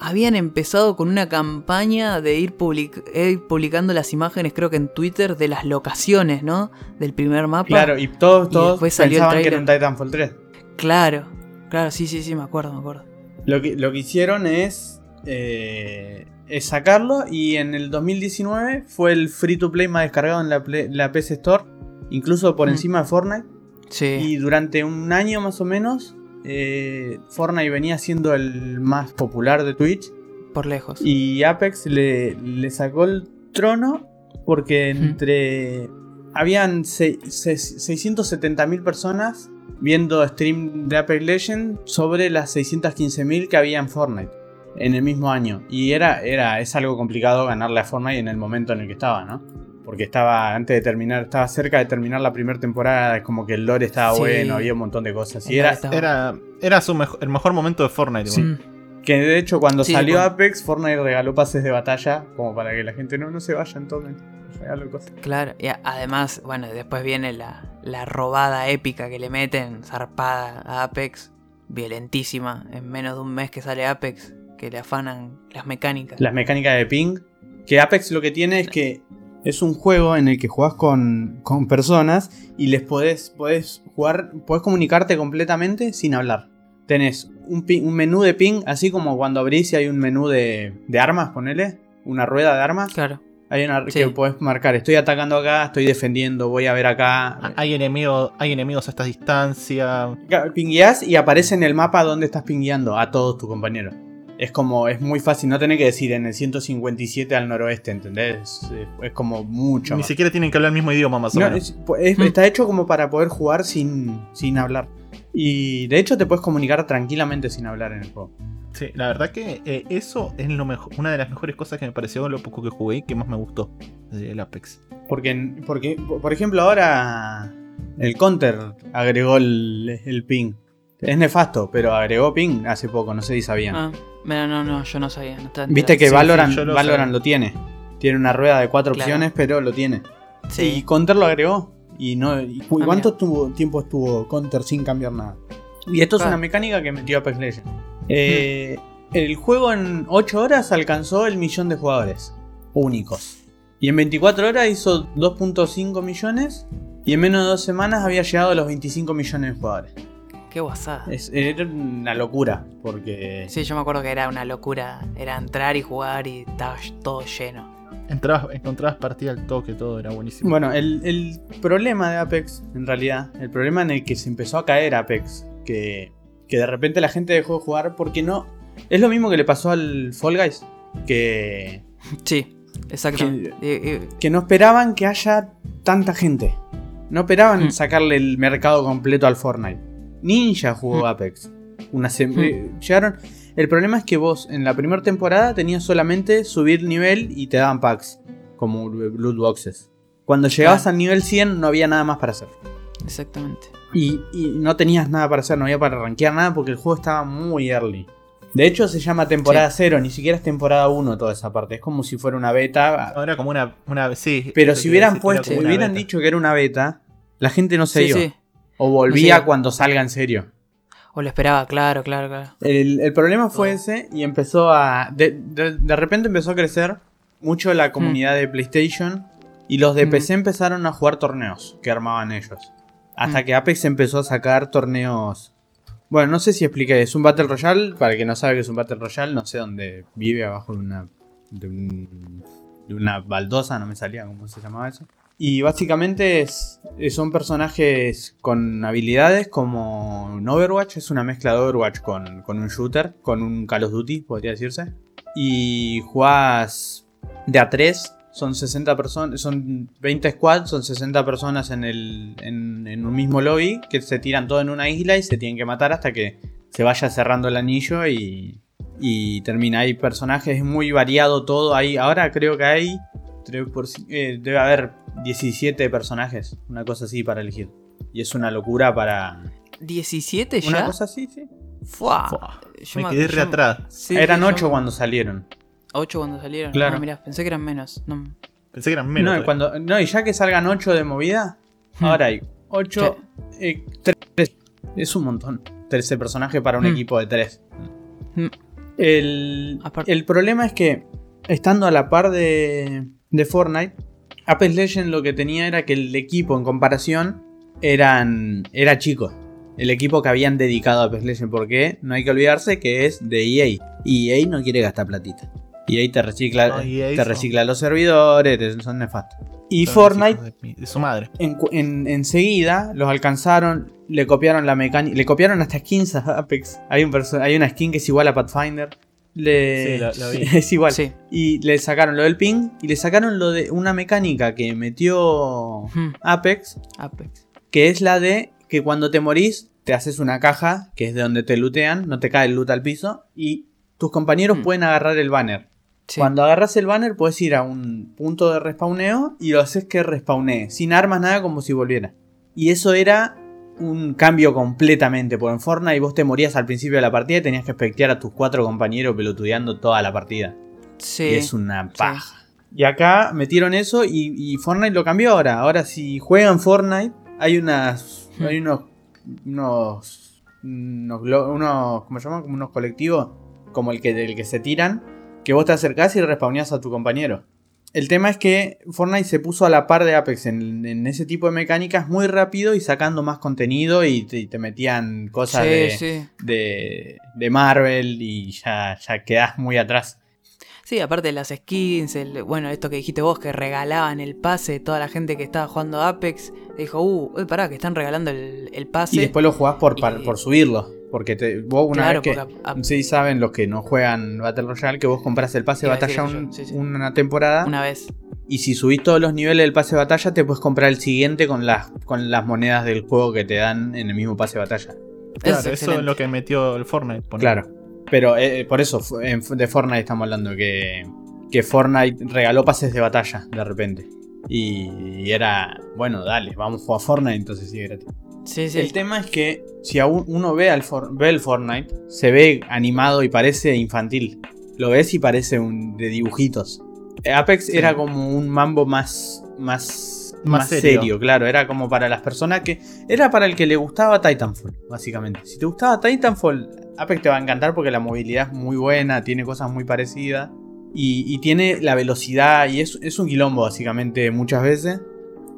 Habían empezado con una campaña de ir, public- eh, ir publicando las imágenes, creo que en Twitter, de las locaciones, ¿no? Del primer mapa. Claro, y todos, Y todos después salió el pensaban que era un. Titanfall 3. Claro, claro, sí, sí, sí, me acuerdo, me acuerdo. Lo que, lo que hicieron es, eh, es sacarlo y en el 2019 fue el free to play más descargado en la, Play- la PS Store, incluso por Mm. encima de Fortnite. Sí. Y durante un año más o menos, eh, Fortnite venía siendo el más popular de Twitch. por lejos. Y Apex le, le sacó el trono porque entre... Habían se- se- 670.000 personas viendo stream de Apex Legends sobre las 615.000 que había en Fortnite en el mismo año. Y era, era, es algo complicado ganarle a Fortnite en el momento en el que estaba, ¿no? Porque estaba antes de terminar, estaba cerca de terminar la primera temporada, es como que el lore estaba Sí. bueno, había un montón de cosas. Y era, estaba- Era, era su mejo- el mejor momento de Fortnite. Sí. Que de hecho cuando Sí, salió Apex, Fortnite regaló pases de batalla como para que la gente no, no se vayan, tomen. Regalo cosas. Claro, y además, bueno, después viene la, la robada épica que le meten, zarpada a Apex, violentísima, en menos de un mes que sale Apex, que le afanan las mecánicas. Las mecánicas de ping. Que Apex lo que tiene es que es un juego en el que jugás con, con personas y les podés, podés jugar, podés comunicarte completamente sin hablar. Tenés un, ping- un menú de ping, así como cuando abrís y hay un menú de, de armas, ponele, una rueda de armas. Claro, Hay una Sí. que podés marcar, estoy atacando acá, estoy defendiendo, voy a ver acá. Ah, Hay, enemigos, hay enemigos a esta distancia. Pingueás y aparece en el mapa donde estás pingueando a todos tus compañeros. Es como, es muy fácil, no tenés que decir en el 157 al noroeste, ¿entendés? Es, es como mucho. Ni más. siquiera tienen que hablar el mismo idioma más o No, menos. es- es- Mm. está hecho como para poder jugar sin, sin hablar. Y de hecho te puedes comunicar tranquilamente sin hablar en el juego. Sí, la verdad que eh, eso es lo mejor, una de las mejores cosas que me pareció en lo poco que jugué y que más me gustó del Apex. Porque, porque, por ejemplo, ahora el Counter agregó el, el ping. Es nefasto, pero agregó ping hace poco, no sé si sabían. Ah, mira, no, no, yo no sabía. no Viste que. Sí, Valorant, sí, lo Valorant sé. lo tiene. Tiene una rueda de cuatro Claro. opciones, pero lo tiene. Y Sí, Counter lo agregó. Y no. y cu- Ah, ¿Cuánto estuvo- tiempo estuvo Counter sin cambiar nada? Y esto es una mecánica que metió Apex Legends. Eh, El juego en 8 horas alcanzó el millón de jugadores únicos. Y en 24 horas hizo 2.5 millones. Y en menos de dos semanas había llegado a los 25 millones de jugadores. Qué guasada. Es, era una locura. Porque. Sí, yo me acuerdo que era una locura. Era entrar y jugar y estaba todo lleno. Entrabas, encontrabas partida al toque, todo era buenísimo. Bueno, el, el problema de Apex, en realidad, el problema en el que se empezó a caer Apex, que, que de repente la gente dejó de jugar porque no. Es lo mismo que le pasó al Fall Guys, que, (laughs) Sí, y- que no esperaban que haya tanta gente. No esperaban Hmm. sacarle el mercado completo al Fortnite. Ninja jugó Hmm. Apex. Una Hmm. eh, llegaron. El problema es que vos en la primera temporada tenías solamente subir nivel y te daban packs, como loot boxes. Cuando llegabas Claro. al nivel 100 no había nada más para hacer. exactamente. Y, y no tenías nada para hacer, no había para rankear nada porque el juego estaba muy early. De hecho se llama temporada 0, ni siquiera es temporada 1 toda esa parte. Es como si fuera una beta. Era como una, una sí. Pero si hubieran puesto, una hubieran beta. dicho que era una beta, la gente no se Sí, iba. sí. O volvía cuando salga en serio. O lo esperaba, claro, claro, claro. El, el problema fue ese y empezó a. De, de- de repente empezó a crecer mucho la comunidad de PlayStation y los de Mm. PC empezaron a jugar torneos que armaban ellos. Hasta Mm. que Apex empezó a sacar torneos. Bueno, no sé si expliqué, es un Battle Royale. Para el que no sabe que es un Battle Royale, no sé dónde vive abajo de una. de, un- de una baldosa, no me salía cómo se llamaba eso. Y básicamente eh, son personajes con habilidades como un Overwatch, es una mezcla de Overwatch con, con un shooter, con un Call of Duty, podría decirse. Y jugás de a 3, son 60 personas, son 20 squads, son 60 personas en, el, en, un mismo lobby que se tiran todo en una isla y se tienen que matar hasta que se vaya cerrando el anillo y, y termina. Hay personajes es muy variado todo. Hay, ahora creo que hay. Tres por ci- eh, debe haber 17 personajes. Una cosa así para elegir. Y es una locura para. ¿17 ya? Una cosa así, sí. Fua. Fua, Yo Me quedé re atrás. Sí, Eran yo 8 me- cuando salieron. 8 cuando salieron. Claro. Ah, mirá, pensé que eran menos. No. Pensé que eran menos. no, y cuando, no, y ya que salgan 8 de movida, Hmm. ahora hay 8. 3. Es un montón. 13 personajes para un Hmm. equipo de 3. Hmm. El, el problema es que, estando a la par de, de Fortnite, Apex Legends lo que tenía era que el equipo en comparación eran, era chico. El equipo que habían dedicado a Apex Legends, porque no hay que olvidarse que es de EA. Y EA no quiere gastar platita. EA te recicla, No, EA te son- recicla los servidores, son nefastos. Y Son Fortnite De, su madre. en, cu- en- enseguida los alcanzaron, le copiaron la mecánica, le copiaron hasta skins a Apex. Hay, un hay una skin que es igual a Pathfinder. Le, Sí, la- la vi. (laughs) es igual. Sí. Y le sacaron lo del ping y le sacaron lo de una mecánica que metió Hmm. Apex, Apex. que es la de que cuando te morís te haces una caja, que es de donde te lootean, no te cae el loot al piso y tus compañeros Hmm. pueden agarrar el banner. Sí. Cuando agarras el banner puedes ir a un punto de respawneo y lo haces que respawnee, sin armas, nada, como si volviera. Y eso era un cambio completamente, porque en Fortnite vos te morías al principio de la partida y tenías que espectear a tus cuatro compañeros pelotudeando toda la partida. Sí. Y es una paja. Y acá metieron eso y, y Fortnite lo cambió ahora. Ahora si juegan Fortnite, hay unas. Hmm. Hay unos. unos. unos, ¿cómo se llama? Como unos colectivos. Como el que, del que se tiran. Que vos te acercás y respawneás a tu compañero. El tema es que Fortnite se puso a la par de Apex en, en ese tipo de mecánicas muy rápido y sacando más contenido y te, y te metían cosas sí, de, sí. de, de Marvel y ya, ya quedás muy atrás. Sí, aparte de las skins, el, bueno, esto que dijiste vos, que regalaban el pase, toda la gente que estaba jugando Apex, dijo, uh, eh, pará, que están regalando el, el pase. Y después lo jugás por, Y- por subirlo. Porque te, vos una Claro, vez que. porque a- a- Sí, saben los que no juegan Battle Royale que vos compras el pase de batalla eso un- yo, sí, sí. una temporada. Una vez. Y si subís todos los niveles del pase de batalla, te puedes comprar el siguiente con las, con las monedas del juego que te dan en el mismo pase de batalla. Claro, es eso es lo que metió el Fortnite. Claro. Pero eh, por eso, de Fortnite estamos hablando, que, que Fortnite regaló pases de batalla de repente. Y, y era, bueno, dale, vamos a jugar Fortnite, entonces sí, gratis. Sí, sí. El tema es que si aún uno ve, al For- ve el Fortnite, se ve animado y parece infantil. Lo ves y parece un de dibujitos. Eh, Apex Sí. era como un mambo más, más, Más más serio. serio. claro. Era como para las personas que. Era para el que le gustaba Titanfall, básicamente. Si te gustaba Titanfall, Apex te va a encantar porque la movilidad es muy buena, tiene cosas muy parecidas. Y, y tiene la velocidad, y es, es un quilombo, básicamente, muchas veces.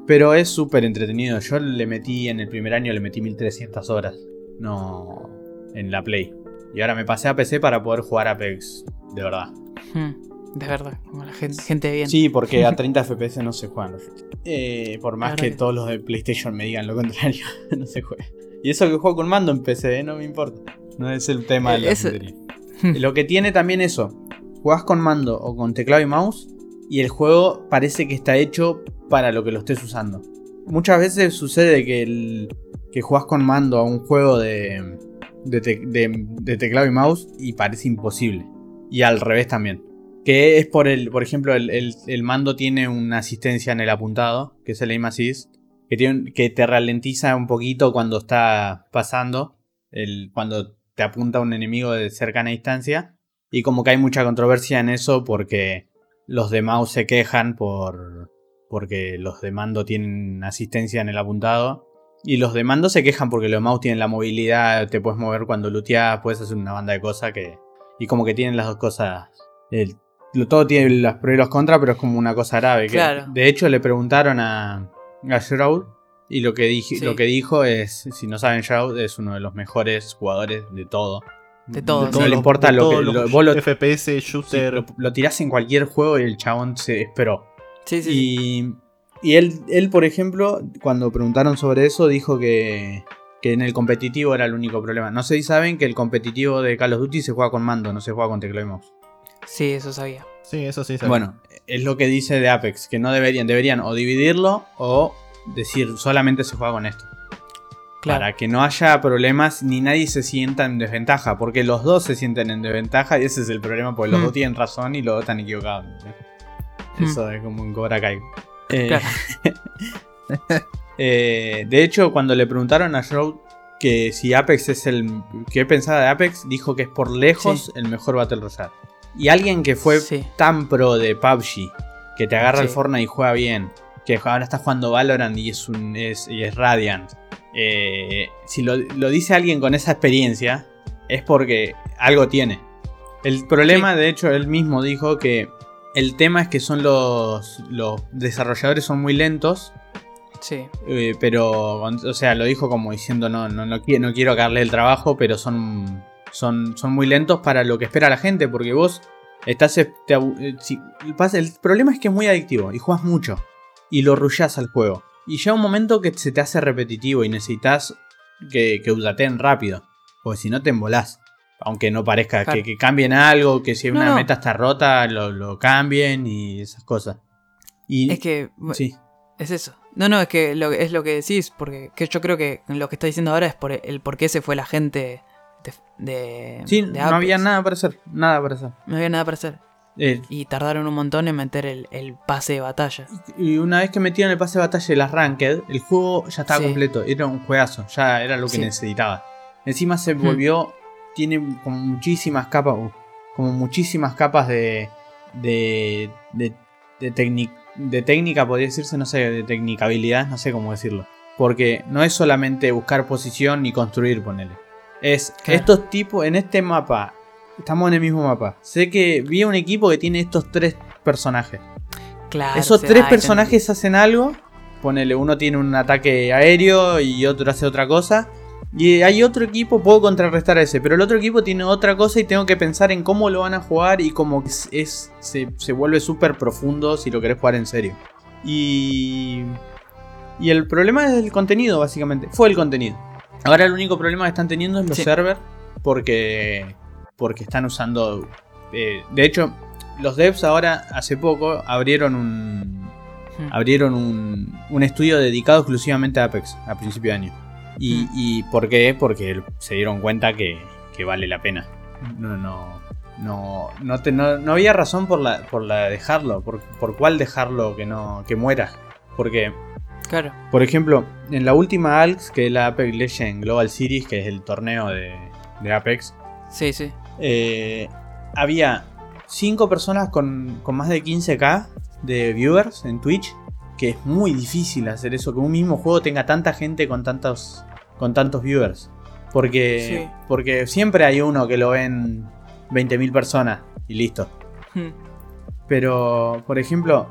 Pero es súper entretenido. Yo le metí en el primer año, le metí 1300 horas. No. En la Play. Y ahora me pasé a PC para poder jugar Apex. De verdad. Hmm, de verdad, como la gente, gente bien. Sí, porque a (laughs) 30 FPS no se juegan. Eh, por más que todos los de PlayStation me digan lo contrario, (laughs) no se juega. Y eso que juego con mando en PC, eh, no me importa. No es el tema de Eh, la eso- puntería. Lo que tiene también eso. Jugás con mando o con teclado y mouse. Y el juego parece que está hecho para lo que lo estés usando. Muchas veces sucede que, el, que jugás con mando a un juego de, de, te- de- de teclado y mouse y parece imposible. Y al revés también. Que es por el, por ejemplo, el, mando tiene una asistencia en el apuntado, que es el aim assist, que te ralentiza un poquito cuando está pasando, el, cuando te apunta un enemigo de cercana distancia. Y como que hay mucha controversia en eso porque los de mouse se quejan por porque los de mando tienen asistencia en el apuntado. Y los de mando se quejan porque los mouse tienen la movilidad, te puedes mover cuando looteas, puedes hacer una banda de cosas que... Y como que tienen las dos cosas... el- todo tiene los pros y los contras, pero es como una cosa grave. que- de hecho, le preguntaron a, a Shroud y lo que, dije- Sí. lo que dijo es, si no saben, Shroud es uno de los mejores jugadores de todo. De todo, No le importa lo todos que... lo- vos lo, FPS, sí, shooter. lo, lo tirás en cualquier juego y el chabón se esperó. Sí, sí, sí. Y, y él, él, por ejemplo, cuando preguntaron sobre eso, dijo que, que en el competitivo era el único problema. No sé si saben que el competitivo de Call of Duty se juega con mando, no se juega con teclado y mouse. Sí, eso sabía. Sí, eso sí. sabía. Bueno, es lo que dice de Apex, que no deberían, deberían o dividirlo o decir solamente se juega con esto. Claro. Para que no haya problemas ni nadie se sienta en desventaja, porque los dos se sienten en desventaja y ese es el problema, porque los Hmm. dos tienen razón y los dos están equivocados. Hmm. Eso es como un Cobra Kai. Eh, Claro. (laughs) eh, de hecho, cuando le preguntaron a Shroud que si Apex es el. ¿Qué pensaba de Apex? Dijo que es por lejos Sí. el mejor Battle Royale. Y alguien que fue Sí. tan pro de PUBG, que te agarra el. Fortnite y juega bien, que ahora está jugando Valorant y es, un, es, y es Radiant. Eh, si lo, lo dice alguien con esa experiencia, es porque algo tiene. El problema, de hecho, él mismo dijo que el tema es que son los, los desarrolladores son muy lentos Sí. eh, pero, o sea, lo dijo como diciendo, no, no, no, no quiero darle el trabajo, pero son, son, son muy lentos para lo que espera la gente, porque vos estás... eh, te si- el, problema es que es muy adictivo y juegas mucho y lo rullás al juego. Y llega un momento que se te hace repetitivo y necesitas que, que updateen rápido, porque si no te embolás. Aunque no parezca Claro. que, que cambien algo, que si No, una no. meta está rota, lo, lo cambien y esas cosas. Y, Es que sí. es eso. No, no, es que lo, es lo que decís, porque que yo creo que lo que está diciendo ahora es por el por qué se fue la gente de, de, Sí, de no había nada para hacer, nada para hacer. No había nada para hacer. Y tardaron un montón en meter el, el pase de batalla. y una vez que metieron el pase de batalla de las Ranked, el juego ya estaba Sí. completo, era un juegazo, ya era lo que Sí. necesitaba. Encima se Hmm. volvió, tiene como muchísimas capas, uh, como muchísimas capas de, de, de, de, tecnic- de técnica, podría decirse, no sé, de tecnicabilidad, no sé cómo decirlo. Porque no es solamente buscar posición y construir, ponele. Es Claro. estos tipos, en este mapa, estamos en el mismo mapa. Sé que vi un equipo que tiene estos tres personajes. Claro. Esos tres ah, personajes hacen algo. Ponele, uno tiene un ataque aéreo y otro hace otra cosa. Y hay otro equipo, puedo contrarrestar a ese. Pero el otro equipo tiene otra cosa y tengo que pensar en cómo lo van a jugar. Y como que es, es- se, se vuelve súper profundo si lo querés jugar en serio. Y. Y el problema es el contenido, básicamente. Fue el contenido. Ahora el único problema que están teniendo es los Sí. servers. Porque. Porque están usando. eh, de hecho, los devs ahora, hace poco, abrieron un. Hmm. Abrieron un, un estudio dedicado exclusivamente a Apex a principio de año. ¿Y, Mm. y por qué? Porque se dieron cuenta que, que vale la pena. No, no. No, no, te- no, no había razón por la, por la de dejarlo. Por, por cuál dejarlo que no. que muera. Porque Claro. por ejemplo, en la última ALX, que es la Apex Legend Global Series, que es el torneo de, de Apex, Sí, sí. Eh, había 5 personas con, con más de 15k de viewers en Twitch, que es muy difícil hacer eso, que un mismo juego tenga tanta gente con tantos, con tantos viewers. Porque, Sí. porque siempre hay uno que lo ven 20.000 personas y listo. Hmm. Pero, por ejemplo,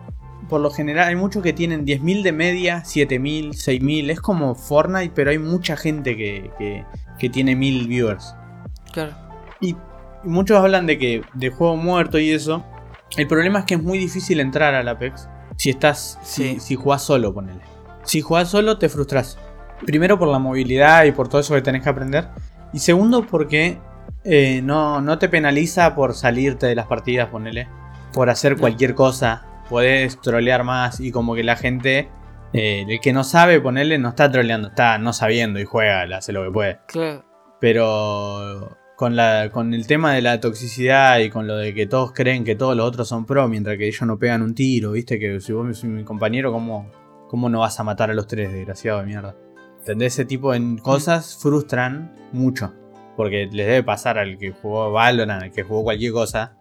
por lo general hay muchos que tienen 10.000 de media, 7.000, 6.000. Es como Fortnite, pero hay mucha gente que, que, que tiene 1.000 viewers. Claro. Y, y muchos hablan de que de juego muerto y eso. El problema es que es muy difícil entrar al Apex si estás. Si, Sí. si jugás solo, ponele. Si jugás solo, te frustras. Primero por la movilidad y por todo eso que tenés que aprender. Y segundo porque eh, no, no te penaliza por salirte de las partidas, ponele. Por hacer cualquier cosa. podés trolear más y como que la gente, eh, el que no sabe ponerle, no está troleando, está no sabiendo y juega, hace lo que puede. Claro. Pero con, la, con el tema de la toxicidad y con lo de que todos creen que todos los otros son pro mientras que ellos no pegan un tiro, viste que si vos sos mi compañero, ¿cómo, cómo no vas a matar a los tres, desgraciado de mierda? ¿Entendés? Ese tipo de cosas frustran mucho. Porque les debe pasar al que jugó Valorant, al que jugó cualquier cosa.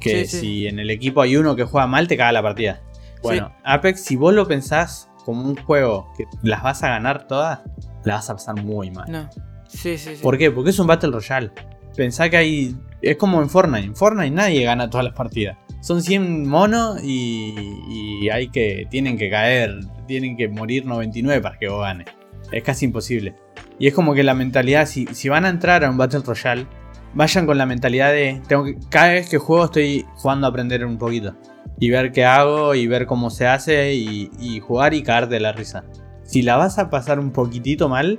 Que Sí, sí. si en el equipo hay uno que juega mal, te caga la partida. Bueno, Apex, si vos lo pensás como un juego que las vas a ganar todas, la vas a pasar muy mal. No. Sí, sí, sí. ¿Por qué? Porque es un Battle Royale. Pensá que hay. Es como en Fortnite. En Fortnite nadie gana todas las partidas. Son 100 monos y, y hay que. Tienen que caer. Tienen que morir 99 para que vos ganes. Es casi imposible. Y es como que la mentalidad. Si, si van a entrar a un Battle Royale, vayan con la mentalidad de. Tengo que, cada vez que juego estoy jugando a aprender un poquito. Y ver qué hago y ver cómo se hace y, y jugar y caerte la risa. Si la vas a pasar un poquitito mal,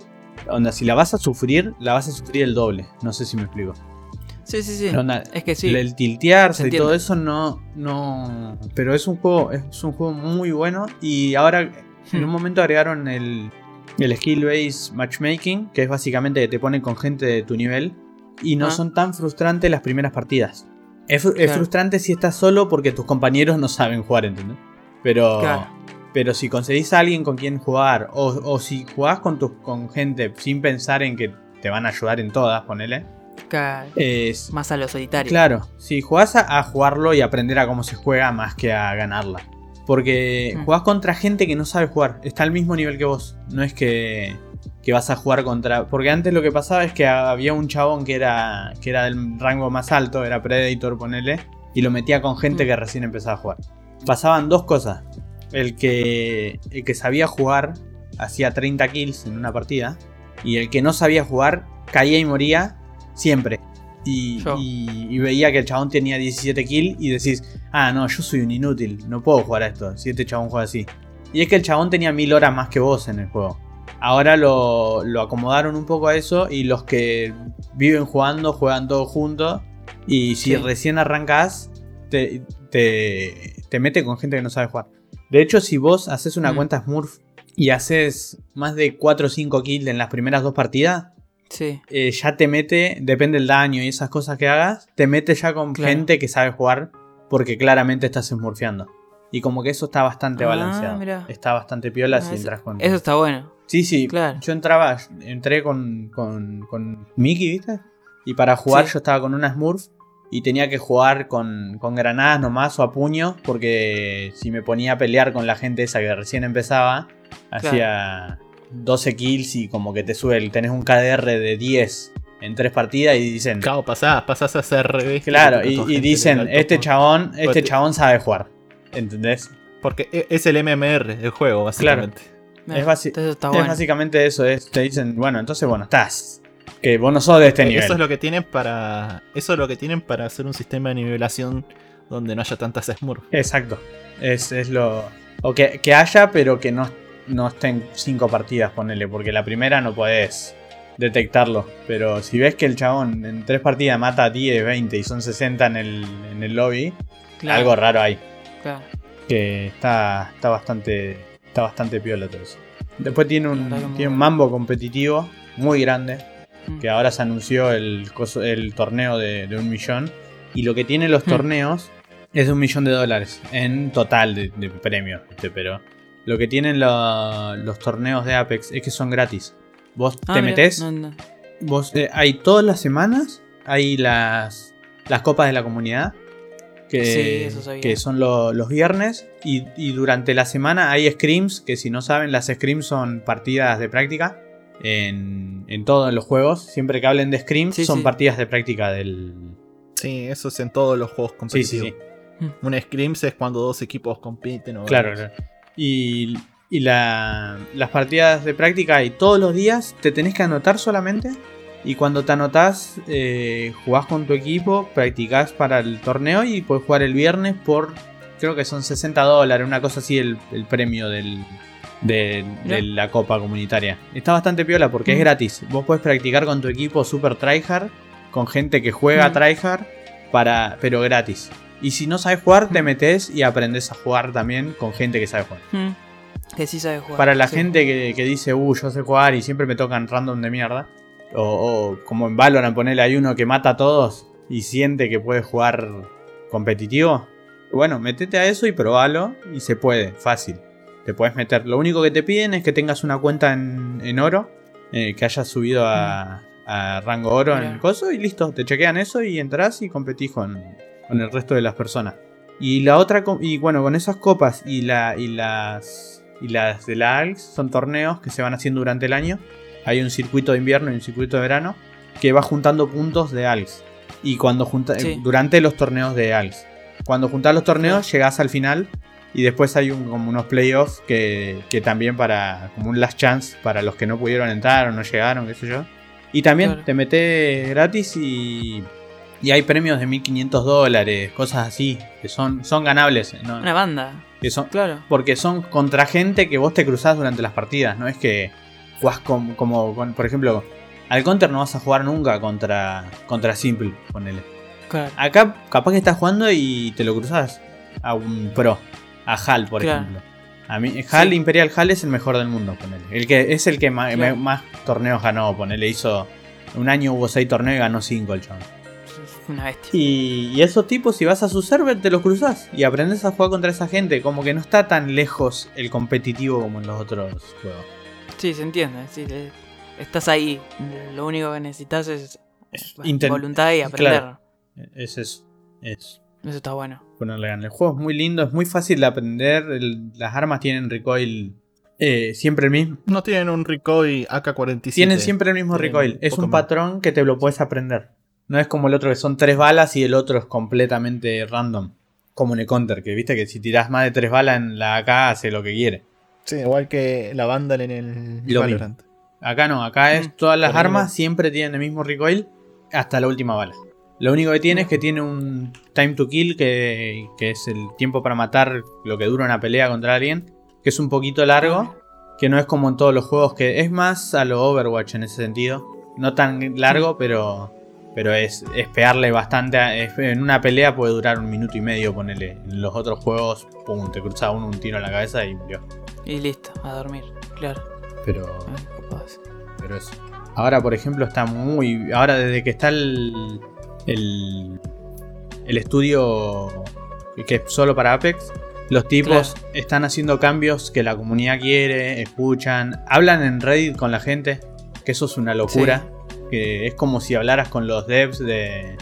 Onda, si la vas a sufrir, la vas a sufrir el doble. No sé si me explico. Sí, sí, sí. Onda, Es que sí. El tiltearse Se y todo eso no, no. Pero es un juego, es un juego muy bueno. Y ahora en un Hmm. momento agregaron el, el skill base matchmaking, que es básicamente que te ponen con gente de tu nivel. Y no Ah. son tan frustrantes las primeras partidas. Es, frustrante si estás solo porque tus compañeros no saben jugar, ¿entendés? Pero. Claro. Pero si conseguís a alguien con quien jugar, o, o si jugás con, tu, con gente sin pensar en que te van a ayudar en todas, ponele. Es, Más a lo solitario. claro, si jugás a, a jugarlo y aprender a cómo se juega más que a ganarla. Porque Mm. jugás contra gente que no sabe jugar, está al mismo nivel que vos. No es que, que vas a jugar contra. Porque antes lo que pasaba es que había un chabón que era, que era del rango más alto, era Predator, ponele, y lo metía con gente Mm. que recién empezaba a jugar. Pasaban dos cosas. El que, el que sabía jugar hacía 30 kills en una partida. Y el que no sabía jugar caía y moría siempre. Y, Yo. y- y veía que el chabón tenía 17 kills y decís, ah, no, yo soy un inútil, no puedo jugar a esto, si este chabón juega así. Y es que el chabón tenía mil horas más que vos en el juego. Ahora lo, lo acomodaron un poco a eso y los que viven jugando juegan todos juntos. Y si Sí. recién arrancas, te, te, te mete con gente que no sabe jugar. De hecho, si vos haces una Mm. cuenta Smurf y haces más de 4 o 5 kills en las primeras dos partidas, Sí. eh, ya te mete, depende del daño y esas cosas que hagas, te mete ya con Claro. gente que sabe jugar porque claramente estás smurfeando. Y como que eso está bastante Ah, balanceado. mirá. Está bastante piola Ah, si entras con. Eso está bueno. Sí, sí. Claro. Yo entraba, entré con, con, con Mickey, ¿viste? Y para jugar Sí. yo estaba con una Smurf y tenía que jugar con, con granadas nomás o a puño porque si me ponía a pelear con la gente esa que recién empezaba, hacía 12 kills y como que te sube, el- tenés un KDR de 10 en tres partidas y dicen... Claro, pasás, pasás a ser revés. Claro, y, y dicen, este chabón, este Pues- chabón sabe jugar. ¿Entendés? Porque e- es el MMR del juego, básicamente. Es basi- Es básicamente eso, es, te dicen, bueno, entonces bueno, estás. Que vos no sos de este Eh, nivel. Eso es lo que tienen para. Eso es lo que tienen para hacer un sistema de nivelación donde no haya tantas Smurf. Exacto. Es, es lo. O que, que haya, pero que no, no estén cinco partidas, ponele, porque la primera no podés detectarlo. Pero si ves que el chabón en tres partidas mata a 10, 20 y son 60 en el, en el lobby, Claro, algo raro hay. claro. Que está, está bastante. Está bastante piola todo eso. Después tiene un, tiene un mambo competitivo muy grande. Mm. que ahora se anunció el, coso- el torneo de, de un millón. Y lo que tienen los Hmm. torneos es de un millón de dólares en total de, de premios. ¿viste? Pero lo que tienen lo- los torneos de Apex es que son gratis. Vos Ah, te mira, metés, no, no. vos, eh, hay todas las semanas, hay las, las copas de la comunidad. Que, Sí, eso que son lo- los viernes y, y durante la semana hay scrims, que si no saben, las scrims son partidas de práctica en, en todos los juegos. Siempre que hablen de scrims, Sí, son sí. partidas de práctica del... Sí, eso es en todos los juegos Sí, sí, competitivos. sí. Un scrims es cuando dos equipos compiten. o Claro, claro. Y, y la- las partidas de práctica hay todos los días, te tenés que anotar solamente. Y cuando te anotás, eh, jugás con tu equipo, practicás para el torneo y puedes jugar el viernes por, creo que son 60 dólares, una cosa así, el, el premio del, de, de la copa comunitaria. Está bastante piola porque es Mm. gratis. Vos podés practicar con tu equipo super tryhard, con gente que juega Mm. tryhard, para, pero gratis. Y si no sabes jugar, te metes y aprendes a jugar también con gente que sabe jugar. Mm. Que sí sabe jugar. Para la sí. gente que, que dice, uh, yo sé jugar y siempre me tocan random de mierda. O, o como en Valorant, ponerle hay uno que mata a todos y siente que puede jugar competitivo. Bueno, metete a eso y probalo y se puede, fácil. Te puedes meter. Lo único que te piden es que tengas una cuenta en, en oro, eh, que hayas subido a, a rango oro en el coso y listo. Te chequean eso y entras y competís con, con el resto de las personas. Y la otra, y bueno, con esas copas y, la, y las y las de la ALX son torneos que se van haciendo durante el año. Hay un circuito de invierno y un circuito de verano que va juntando puntos de ALX. Y cuando junta, Sí. durante los torneos de ALX. Cuando juntas los torneos, llegas al final y después hay un, como unos playoffs que, que también para, como un last chance para los que no pudieron entrar o no llegaron, qué sé yo. Y también Claro. te metes gratis y, y hay premios de 1500 dólares, cosas así, que son, son ganables. ¿no? Una banda. Que son, Claro. porque son contra gente que vos te cruzás durante las partidas, no es que jugás como, con- por ejemplo, al counter no vas a jugar nunca contra, contra Simple, ponele. Claro. Acá capaz que estás jugando y te lo cruzás a un pro, a HAL, por Claro. ejemplo. A mí, HAL, Sí. Imperial HAL es el mejor del mundo, ponele. El que, es el que Claro. más, torneos ganó, ponele. Hizo un año hubo 6 torneos y ganó 5 el chabón. Una bestia. Y, y esos tipos, si vas a su server, te los cruzas y aprendes a jugar contra esa gente. Como que no está tan lejos el competitivo como en los otros juegos. Sí, se entiende. sí, estás ahí. Lo único que necesitas es bueno, voluntad y aprender. Claro. Es eso. Es Eso está bueno. Ponerle ganas. El juego es muy lindo, es muy fácil de aprender. el- las armas tienen recoil eh, siempre el mismo. No tienen un recoil AK-47. Tienen siempre el mismo Tienen recoil. un Es un más. patrón que te lo puedes aprender. No es como el otro que son tres balas y el otro es completamente random. Como en el counter, que viste que si tiras más de tres balas en la AK hace lo que quiere. Sí, igual que la Vandal en el Lo Valorant. Acá no, acá es Mm, todas las por armas siempre tienen el mismo recoil hasta la última bala. Lo único que tiene es que tiene un time to kill, que, que es el tiempo para matar lo que dura una pelea contra alguien, que es un poquito largo, que no es como en todos los juegos, que es más a lo Overwatch en ese sentido. No tan largo, pero, pero es, es pegarle bastante. a- es- en una pelea puede durar un minuto y medio, ponele. En los otros juegos, pum, te cruza uno un tiro en la cabeza y murió. Y listo, a dormir. Claro. Pero... Ah. Pero eso. Ahora, por ejemplo, está muy. Ahora, desde que está el. El, el estudio que es solo para Apex, los tipos Claro. están haciendo cambios que la comunidad quiere, escuchan, hablan en Reddit con la gente, que eso es una locura. Que es como si hablaras con los devs de,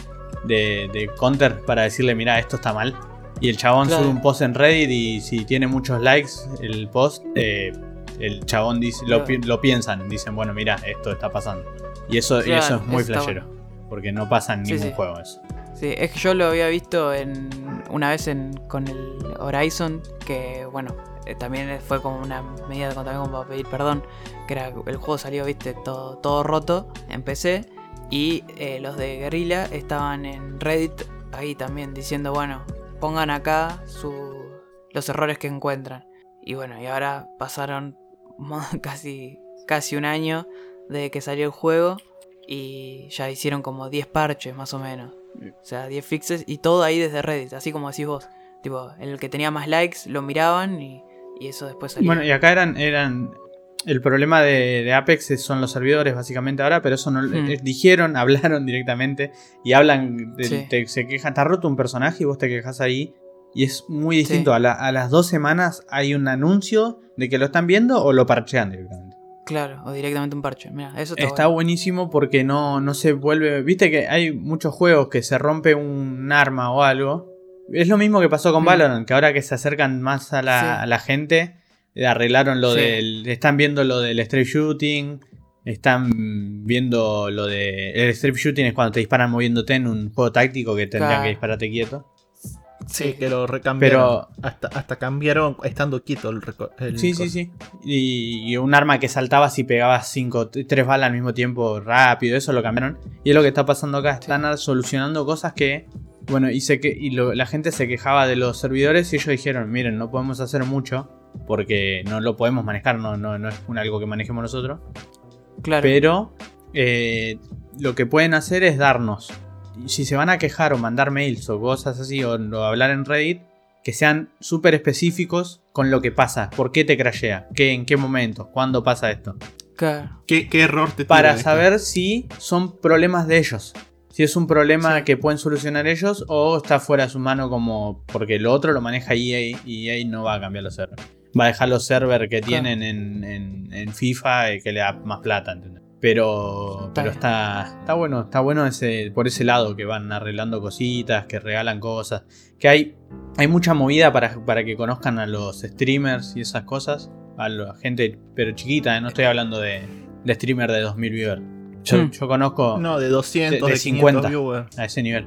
de, de Counter para decirle: Mira, esto está mal. Y el chabón Claro. sube un post en Reddit y si tiene muchos likes el post, eh, el chabón dice, lo, Claro. lo piensan, dicen, bueno, mira, esto está pasando. Y eso, y eso es muy flashero. Porque no pasa en ningún sí. juego eso. Sí, es que yo lo había visto en una vez en, con el Horizon, que bueno, eh, también fue como una medida también como para pedir perdón, que era el juego salió, viste, todo, todo roto en PC y eh, los de Guerrilla estaban en Reddit ahí también diciendo, bueno, pongan acá su, los errores que encuentran. Y bueno, y ahora pasaron (laughs) casi, casi un año desde que salió el juego y ya hicieron como 10 parches más o menos. O sea, 10 fixes y todo ahí desde Reddit, así como decís vos. Tipo, el que tenía más likes lo miraban y, y eso después salía. Bueno, y acá eran. eran el problema de, de Apex son los servidores, básicamente ahora, pero eso no Hmm. eh, dijeron, (laughs) hablaron directamente y hablan. de- Sí. te- se quejan, está roto un personaje y vos te quejas ahí. Y es muy distinto. Sí. A, la- a las dos semanas hay un anuncio de que lo están viendo o lo parchean directamente. Claro, o directamente un parche. Mira, eso está, Está bueno. buenísimo porque no, no se vuelve. Viste que hay muchos juegos que se rompe un arma o algo. Es lo mismo que pasó con Mm. Valorant, que ahora que se acercan más a la, Sí. a la gente, eh, arreglaron lo Sí. del. Están viendo lo del strip shooting. Están viendo lo de. El strip shooting es cuando te disparan moviéndote en un juego táctico que tendrían Claro. que dispararte quieto. Sí, que lo recambiaron. Pero- Hasta, hasta cambiaron estando quieto el, el Sí, sí, sí. Y, y un arma que saltabas y pegabas cinco, t- tres balas al mismo tiempo rápido, eso lo cambiaron. Y es lo que está pasando acá. Están solucionando cosas que. Bueno, y, se que, y lo- la gente se quejaba de los servidores y ellos dijeron, miren, no podemos hacer mucho porque no lo podemos manejar, no, no, no es un algo que manejemos nosotros. Claro. Pero eh, lo que pueden hacer es darnos si se van a quejar o mandar mails o cosas así o, o hablar en Reddit, que sean súper específicos con lo que pasa. ¿Por qué te crashea? ¿Qué, ¿En qué momento? ¿Cuándo pasa esto? Claro. ¿Qué, qué error te tira Para esto? saber si son problemas de ellos. Si es un problema Sí. que pueden solucionar ellos o está fuera de su mano como... Porque lo otro lo maneja EA y EA no va a cambiar los servers. Va a dejar los servers que Claro. tienen en, en- en FIFA y que le da más plata, ¿entendés? Pero, Está pero está, está bueno, está bueno ese, por ese lado que van arreglando cositas, que regalan cosas. Que hay, hay mucha movida para, para que conozcan a los streamers y esas cosas. A la gente, pero chiquita, ¿eh? no estoy hablando de, de streamer de 2000 viewers. Yo, Hmm. yo conozco No, de 200, De- de, de 50 50. viewers. a ese nivel.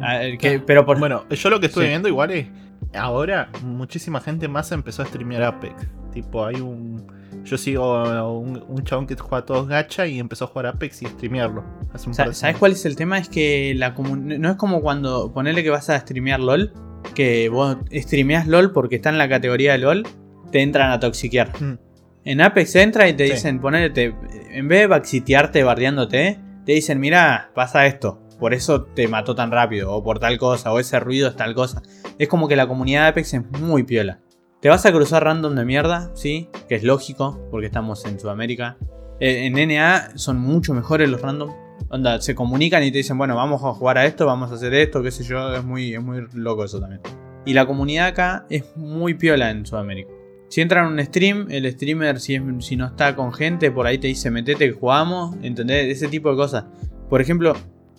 A- el que- Claro. pero por, Bueno, yo lo que Sí. viendo igual es. Ahora, muchísima gente más empezó a streamear Apex. Tipo, hay un. Yo sigo a un, un chabón que juega todos gacha y empezó a jugar Apex y streamearlo. Hace un ¿Sabes semanas. cuál es el tema? Es que la no es como cuando ponerle que vas a streamear LOL, que vos streameas LOL porque está en la categoría de LOL, te entran a toxiquear. Mm. En Apex entra y te Sí. dicen, ponele, te- en vez de backsitearte bardeándote, te dicen, mira, pasa esto, por eso te mató tan rápido, o por tal cosa, o ese ruido es tal cosa. Es como que la comunidad de Apex es muy piola. Te vas a cruzar random de mierda, sí, que es lógico, porque estamos en Sudamérica. Eh, en NA son mucho mejores los random. Onda, se comunican y te dicen, bueno, vamos a jugar a esto, vamos a hacer esto, qué sé yo, es muy, es muy loco eso también. Y la comunidad acá es muy piola en Sudamérica. Si entran a un stream, el streamer, si, si no está con gente, por ahí te dice, metete que jugamos, ¿entendés? Ese tipo de cosas. Por ejemplo,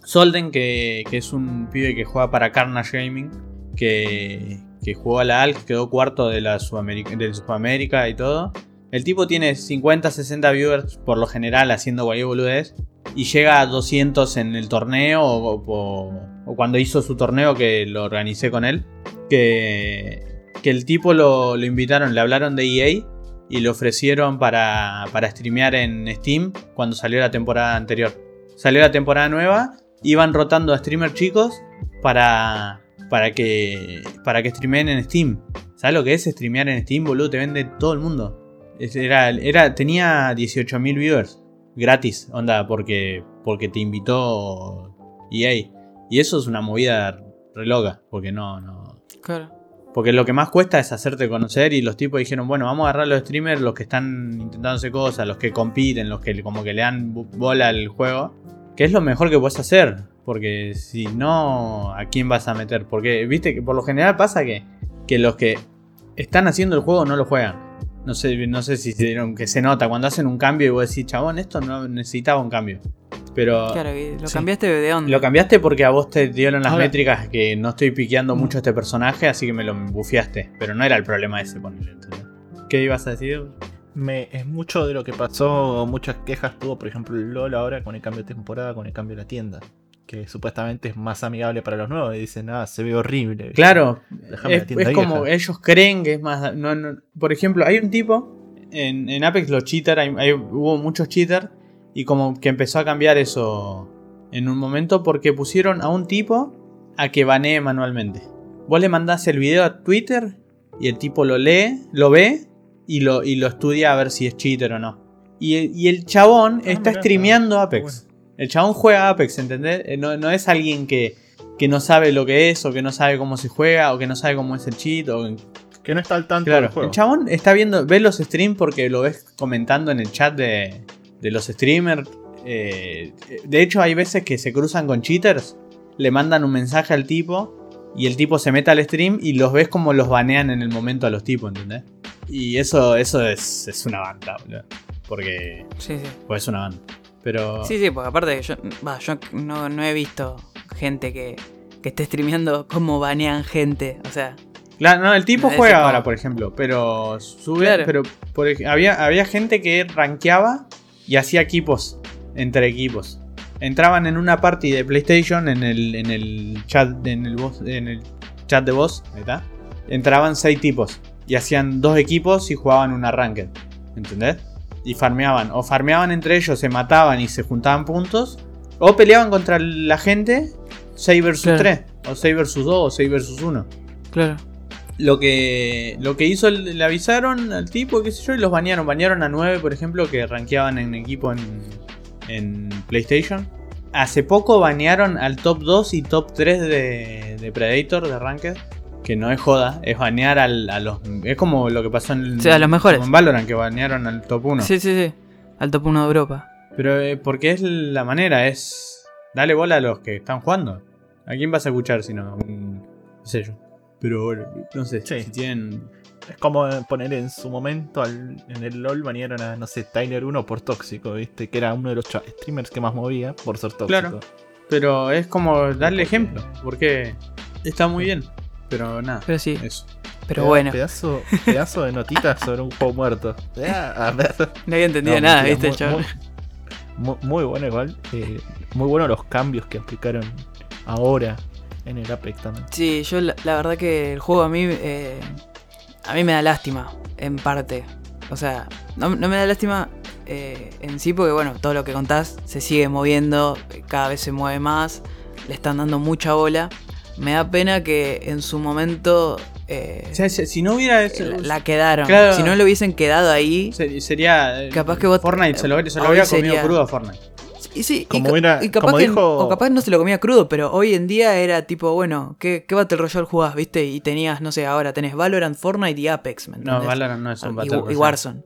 Solden, que, que es un pibe que juega para Carnage Gaming, que, que jugó a la ALC, quedó cuarto de la Sudamérica, de Sudamérica y todo. El tipo tiene 50, 60 viewers por lo general haciendo cualquier boludez. Y llega a 200 en el torneo o cuando hizo su torneo que lo organicé con él. Que, que el tipo lo, lo invitaron, le hablaron de EA y le ofrecieron para, para streamear en Steam cuando salió la temporada anterior. Salió la temporada nueva, iban rotando a streamers chicos para, para, que, para que streameen en Steam. ¿Sabes lo que es streamear en Steam, boludo? Te vende todo el mundo. Era, era, tenía 18.000 viewers gratis, onda, porque, porque te invitó EA. Y eso es una movida re loca, porque no, no, Claro. porque lo que más cuesta es hacerte conocer y los tipos dijeron, bueno, vamos a agarrar a los streamers, los que están intentando hacer cosas, los que compiten, los que como que le dan bola al juego, que es lo mejor que puedes hacer. Porque si no, ¿a quién vas a meter? Porque, viste, que por lo general pasa que, que los que están haciendo el juego no lo juegan. No sé, no sé si se dieron que se nota cuando hacen un cambio y vos decís, chabón, esto no necesitaba un cambio. Pero Claro, lo Sí. cambiaste de onda. lo cambiaste porque a vos te dieron las Ahora- métricas que no estoy piqueando mucho a este personaje, así que me lo bufiaste. Pero no era el problema ese, ponele, ¿entendés? ¿Qué ibas a decir? Me, es mucho de lo que pasó, muchas quejas tuvo, por ejemplo, el LOL ahora con el cambio de temporada, con el cambio de la tienda. Que supuestamente es más amigable para los nuevos. Y dicen, ah, se ve horrible. Claro, Déjame es, es como ellos creen que es más. no- no- por ejemplo, hay un tipo en, en Apex, los cheaters, hay- hay- hubo muchos cheaters, y como que empezó a cambiar eso en un momento porque pusieron a un tipo a que banee manualmente. Vos le mandás el video a Twitter y el tipo lo lee, lo ve y lo, y lo estudia a ver si es cheater o no. Y, el- y el chabón Ah, está mirá, streameando está Apex. El chabón juega Apex, ¿entendés? Eh, No, no es alguien que, que no sabe lo que es, o que no sabe cómo se juega, o que no sabe cómo es el cheat, o Que no está al tanto Claro, del juego. el chabón está viendo, ve los streams porque lo ves comentando en el chat de, de los streamers. eh, de hecho, hay veces que se cruzan con cheaters, le mandan un mensaje al tipo y el tipo se mete al stream y los ves como los banean en el momento a los tipos, ¿entendés? Y eso, eso es, es una banda, boludo. Porque Sí, sí. pues es una banda. Pero Sí, sí, porque aparte yo, va, yo no, no he visto gente que, que esté streameando cómo banean gente. O sea, Claro, no, el tipo juega ahora, por ejemplo, pero sube, Claro. pero por había, había gente que rankeaba y hacía equipos entre equipos. Entraban en una party de PlayStation en el, en el chat en el voz- en el chat de voz. Entraban seis tipos y hacían dos equipos y jugaban una ranked, ¿entendés? Y farmeaban, o farmeaban entre ellos, se mataban y se juntaban puntos, o peleaban contra la gente 6 versus Claro. 3, o 6 versus 2, o 6 versus 1 claro. lo que lo que hizo le avisaron al tipo qué sé yo y los banearon banearon a 9 por ejemplo que rankeaban en equipo en, en PlayStation hace poco banearon al top 2 y top 3 de, de Predator de Ranked. Que no es joda, es banear al- a los. Es como lo que pasó en, Sí, a los mejores. en Valorant, que banearon al top 1. Sí, sí, sí. Al top 1 de Europa. Pero eh, porque es la manera, es. Dale bola a los que están jugando. ¿A quién vas a escuchar si no? Un- No sé yo. Pero bueno, no sé. Sí. Si tienen. Es como poner en su momento al- en el LOL banearon a, no sé, Tyler 1 por tóxico, ¿viste? Que era uno de los streamers que más movía por ser tóxico. Claro. Pero es como darle ejemplo. Porque está muy bien. Pero nada. Pero sí. Eso. Pero Peda- bueno, Pedazo, pedazo de notitas sobre un juego muerto. Ah, a ver. no había entendido No, nada, mentira, ¿viste, muy, chaval? muy, muy- muy bueno igual. eh, muy bueno los cambios que aplicaron ahora en el Apex también. Sí, yo la, la verdad que el juego a mí eh, a mí me da lástima, en parte. O sea, no, no me da lástima eh, en sí porque bueno, todo lo que contás se sigue moviendo, cada vez se mueve más, le están dando mucha bola. Me da pena que en su momento eh, O sea, si no hubiera. eso- la, la quedaron. Claro. Si no lo hubiesen quedado ahí, ser- Sería. eh, Capaz que vos- Fortnite se lo, se lo habría comido sería- crudo a Fortnite. Y sí, y, Como era- y capaz como que, dijo- o capaz no se lo comía crudo, pero hoy en día era tipo, bueno, ¿qué, qué Battle Royale jugás, viste? Y tenías, no sé, ahora tenés Valorant, Fortnite y Apex, ¿me No? Valorant no es un y, Battle y Royale. Warzone.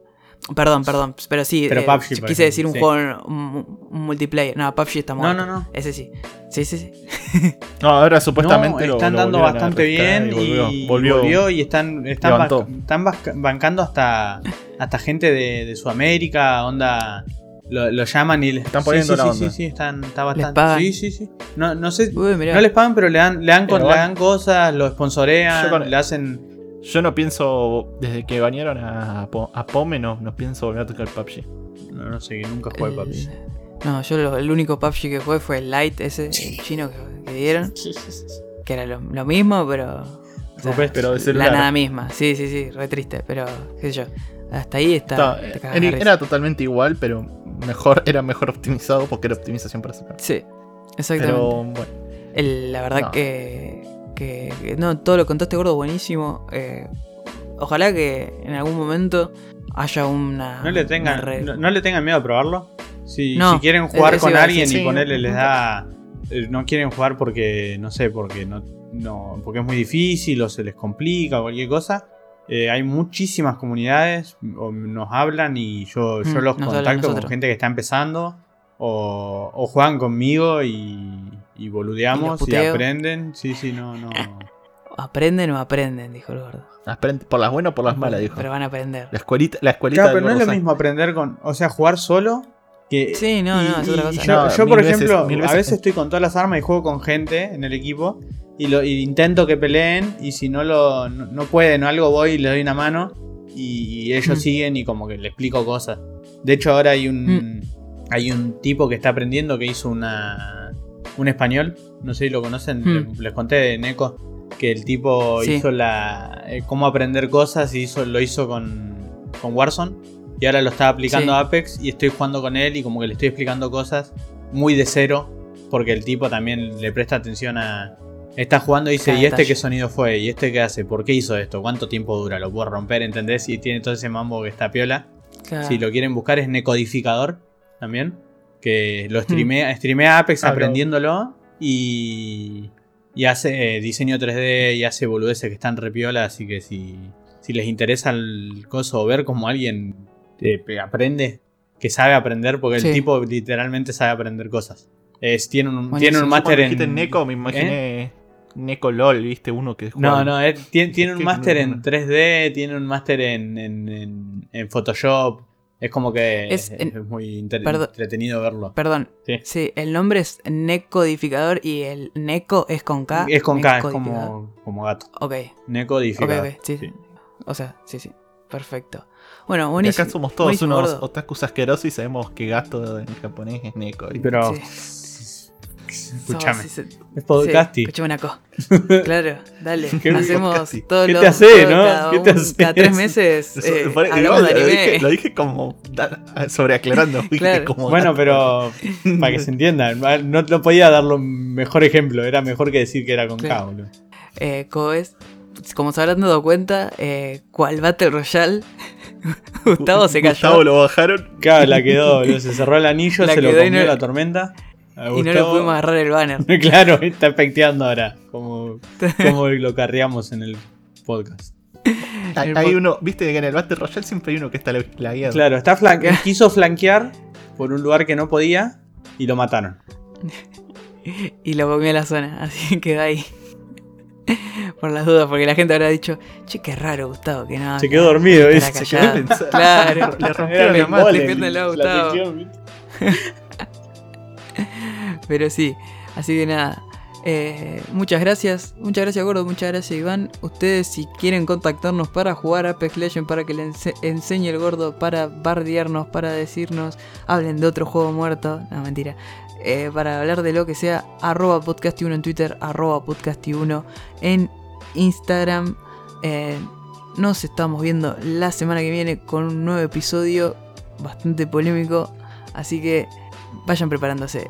Perdón, perdón, pero sí, Pero eh, PUBG, quise decir un juego, un, un multiplayer. No, PUBG está No, muerto. no, no. Ese sí. Sí, sí, sí. (laughs) No, ahora supuestamente No, lo- están lo dando bastante bien y volvió, volvió, volvió- y están, están, están bancando hasta, hasta gente de, de Sudamérica, onda. Lo, lo llaman y les Están sí, poniendo sí, la sí, onda. sí, sí, están, está bastante. pagan? Sí, sí, sí. No, no sé. Uy. No les pagan, pero le dan, le dan, con- Pero le bueno. dan cosas, lo sponsorean, con- le hacen. Yo no pienso, desde que banearon a, a Pome, no, no pienso volver a tocar PUBG. No, no sé, que nunca jugué El- PUBG. No, yo lo- el único PUBG que jugué fue el Light, ese, el chino que, que dieron. Que era lo, lo mismo, pero. o sea, Rupestre. Pero de la nada misma. Sí, sí, sí, re triste, pero qué sé yo. Hasta ahí está. Era, totalmente igual, pero mejor era mejor optimizado porque era optimización para celular. Sí, exactamente. Pero bueno, El- la verdad No. que, que, que- No, todo lo que contaste, gordo, buenísimo. Eh, ojalá que en algún momento haya una. No le tengan, red. no, no le tengan miedo a probarlo. Si, No, si quieren jugar con alguien y sí. ponerle les da. eh, No quieren jugar porque, no sé, porque no, no porque es muy difícil o se les complica o cualquier cosa. eh, hay muchísimas comunidades, o nos hablan y yo, yo Mm, los contacto con gente que está empezando o, o juegan conmigo y, y boludeamos Y aprenden. Sí, sí, no, no. (laughs) Aprenden o aprenden, dijo el gordo. por las buenas o por las malas, dijo. Pero van a aprender. La escuelita, la escuelita Claro, pero no es lo mismo aprender con. O sea, jugar solo. Que, Sí, no, y- no, es otra y cosa. Yo, No, yo, mil por veces- ejemplo, a veces. estoy con todas las armas y juego con gente en el equipo. Y, lo, y intento que peleen. Y si no lo no, no pueden o algo, voy y le doy una mano. Y, y ellos Mm. siguen y como que le explico cosas. De hecho, ahora hay un. Hay un tipo que está aprendiendo que hizo una. Un español. No sé si lo conocen. Mm. Les, conté de Neko. Que el tipo Sí. hizo la. eh, cómo aprender cosas y hizo, lo hizo con. Con Warzone. Y ahora lo está aplicando Sí. a Apex y estoy jugando con él y como que le estoy explicando cosas muy de cero. Porque el tipo también le presta atención a. Está jugando y dice, Cada ¿y este qué sonido fue? ¿Y este qué hace? ¿Por qué hizo esto? ¿Cuánto tiempo dura? ¿Lo puedo romper? ¿Entendés? Y tiene todo ese mambo que está piola. Si lo quieren buscar es Necodificador también. Que lo streamea, streamea Apex Ah, lo- aprendiéndolo y, y hace eh, diseño 3D y hace boludeces que están repiola. Así que si, si les interesa el coso o ver cómo alguien eh, aprende, que sabe aprender, porque Sí. el tipo literalmente sabe aprender cosas. Es, tiene un, Buenísimo. tiene un máster en. Neko, me imaginé Neko LOL, viste, uno que No, juega- no, él tiene, tiene un máster en bueno. 3D, tiene un máster en, en, en- en Photoshop. Es como que Es es, en- es muy inter- Perdón. entretenido verlo. Perdón. Sí. Sí. el nombre es Necodificador y el Neco es con K. es con K, es como, como gato. Ok, Necodificador. ok, ok. Sí. Sí. O sea, sí, sí. Perfecto. Bueno, Y buenísimo. acá somos todos unos gordo. otakus asquerosos y sabemos que gato en japonés es Neko. Pero. Sí. Escúchame. Es podcasti. Sí, escuchame una cosa. Claro, dale. Qué Hacemos todos ¿Qué los. te hace, todo- no? Cada, ¿Qué te un- hace? cada tres meses Eso- eh, de lo, anime. dije, lo dije como sobreaclarando. (laughs) dije Claro. como Bueno, pero (laughs) para que se entiendan, no, no podía darlo un mejor ejemplo, era mejor que decir que era con K, Claro. boludo. Eh, como es, como se habrán dado cuenta, eh, cual Battle Royale, (laughs) Gustavo se cayó. Gustavo lo bajaron. Claro, la quedó, se cerró el anillo, La se lo comió no- la tormenta. Y no le pudimos agarrar el banner. (laughs) claro, está efecteando ahora. Como, (laughs) como lo carreamos en el podcast. Hay, uno, viste que en el Battle Royale siempre hay uno que está la, la guía. Claro, está flanque- quiso flanquear por un lugar que no podía y lo mataron. (laughs) Y lo comió a la zona, así que quedó ahí. Por las dudas, porque la gente habrá dicho, che, qué raro, Gustavo, que no. Se quedó dormido, ¿viste? Se quedó callado". pensando. Claro. Le rompieron la mano. la Gustavo. Pero sí, así que nada. eh, muchas gracias, muchas gracias Gordo, muchas gracias Iván. Ustedes si quieren contactarnos para jugar Apex Legends, para que le ense- enseñe el gordo, para bardearnos, para decirnos, hablen de otro juego muerto, no mentira, eh, para hablar de lo que sea, arroba podcasti1 en Twitter, arroba podcasti1 en Instagram. Eh, nos estamos viendo la semana que viene con un nuevo episodio bastante polémico, así que vayan preparándose.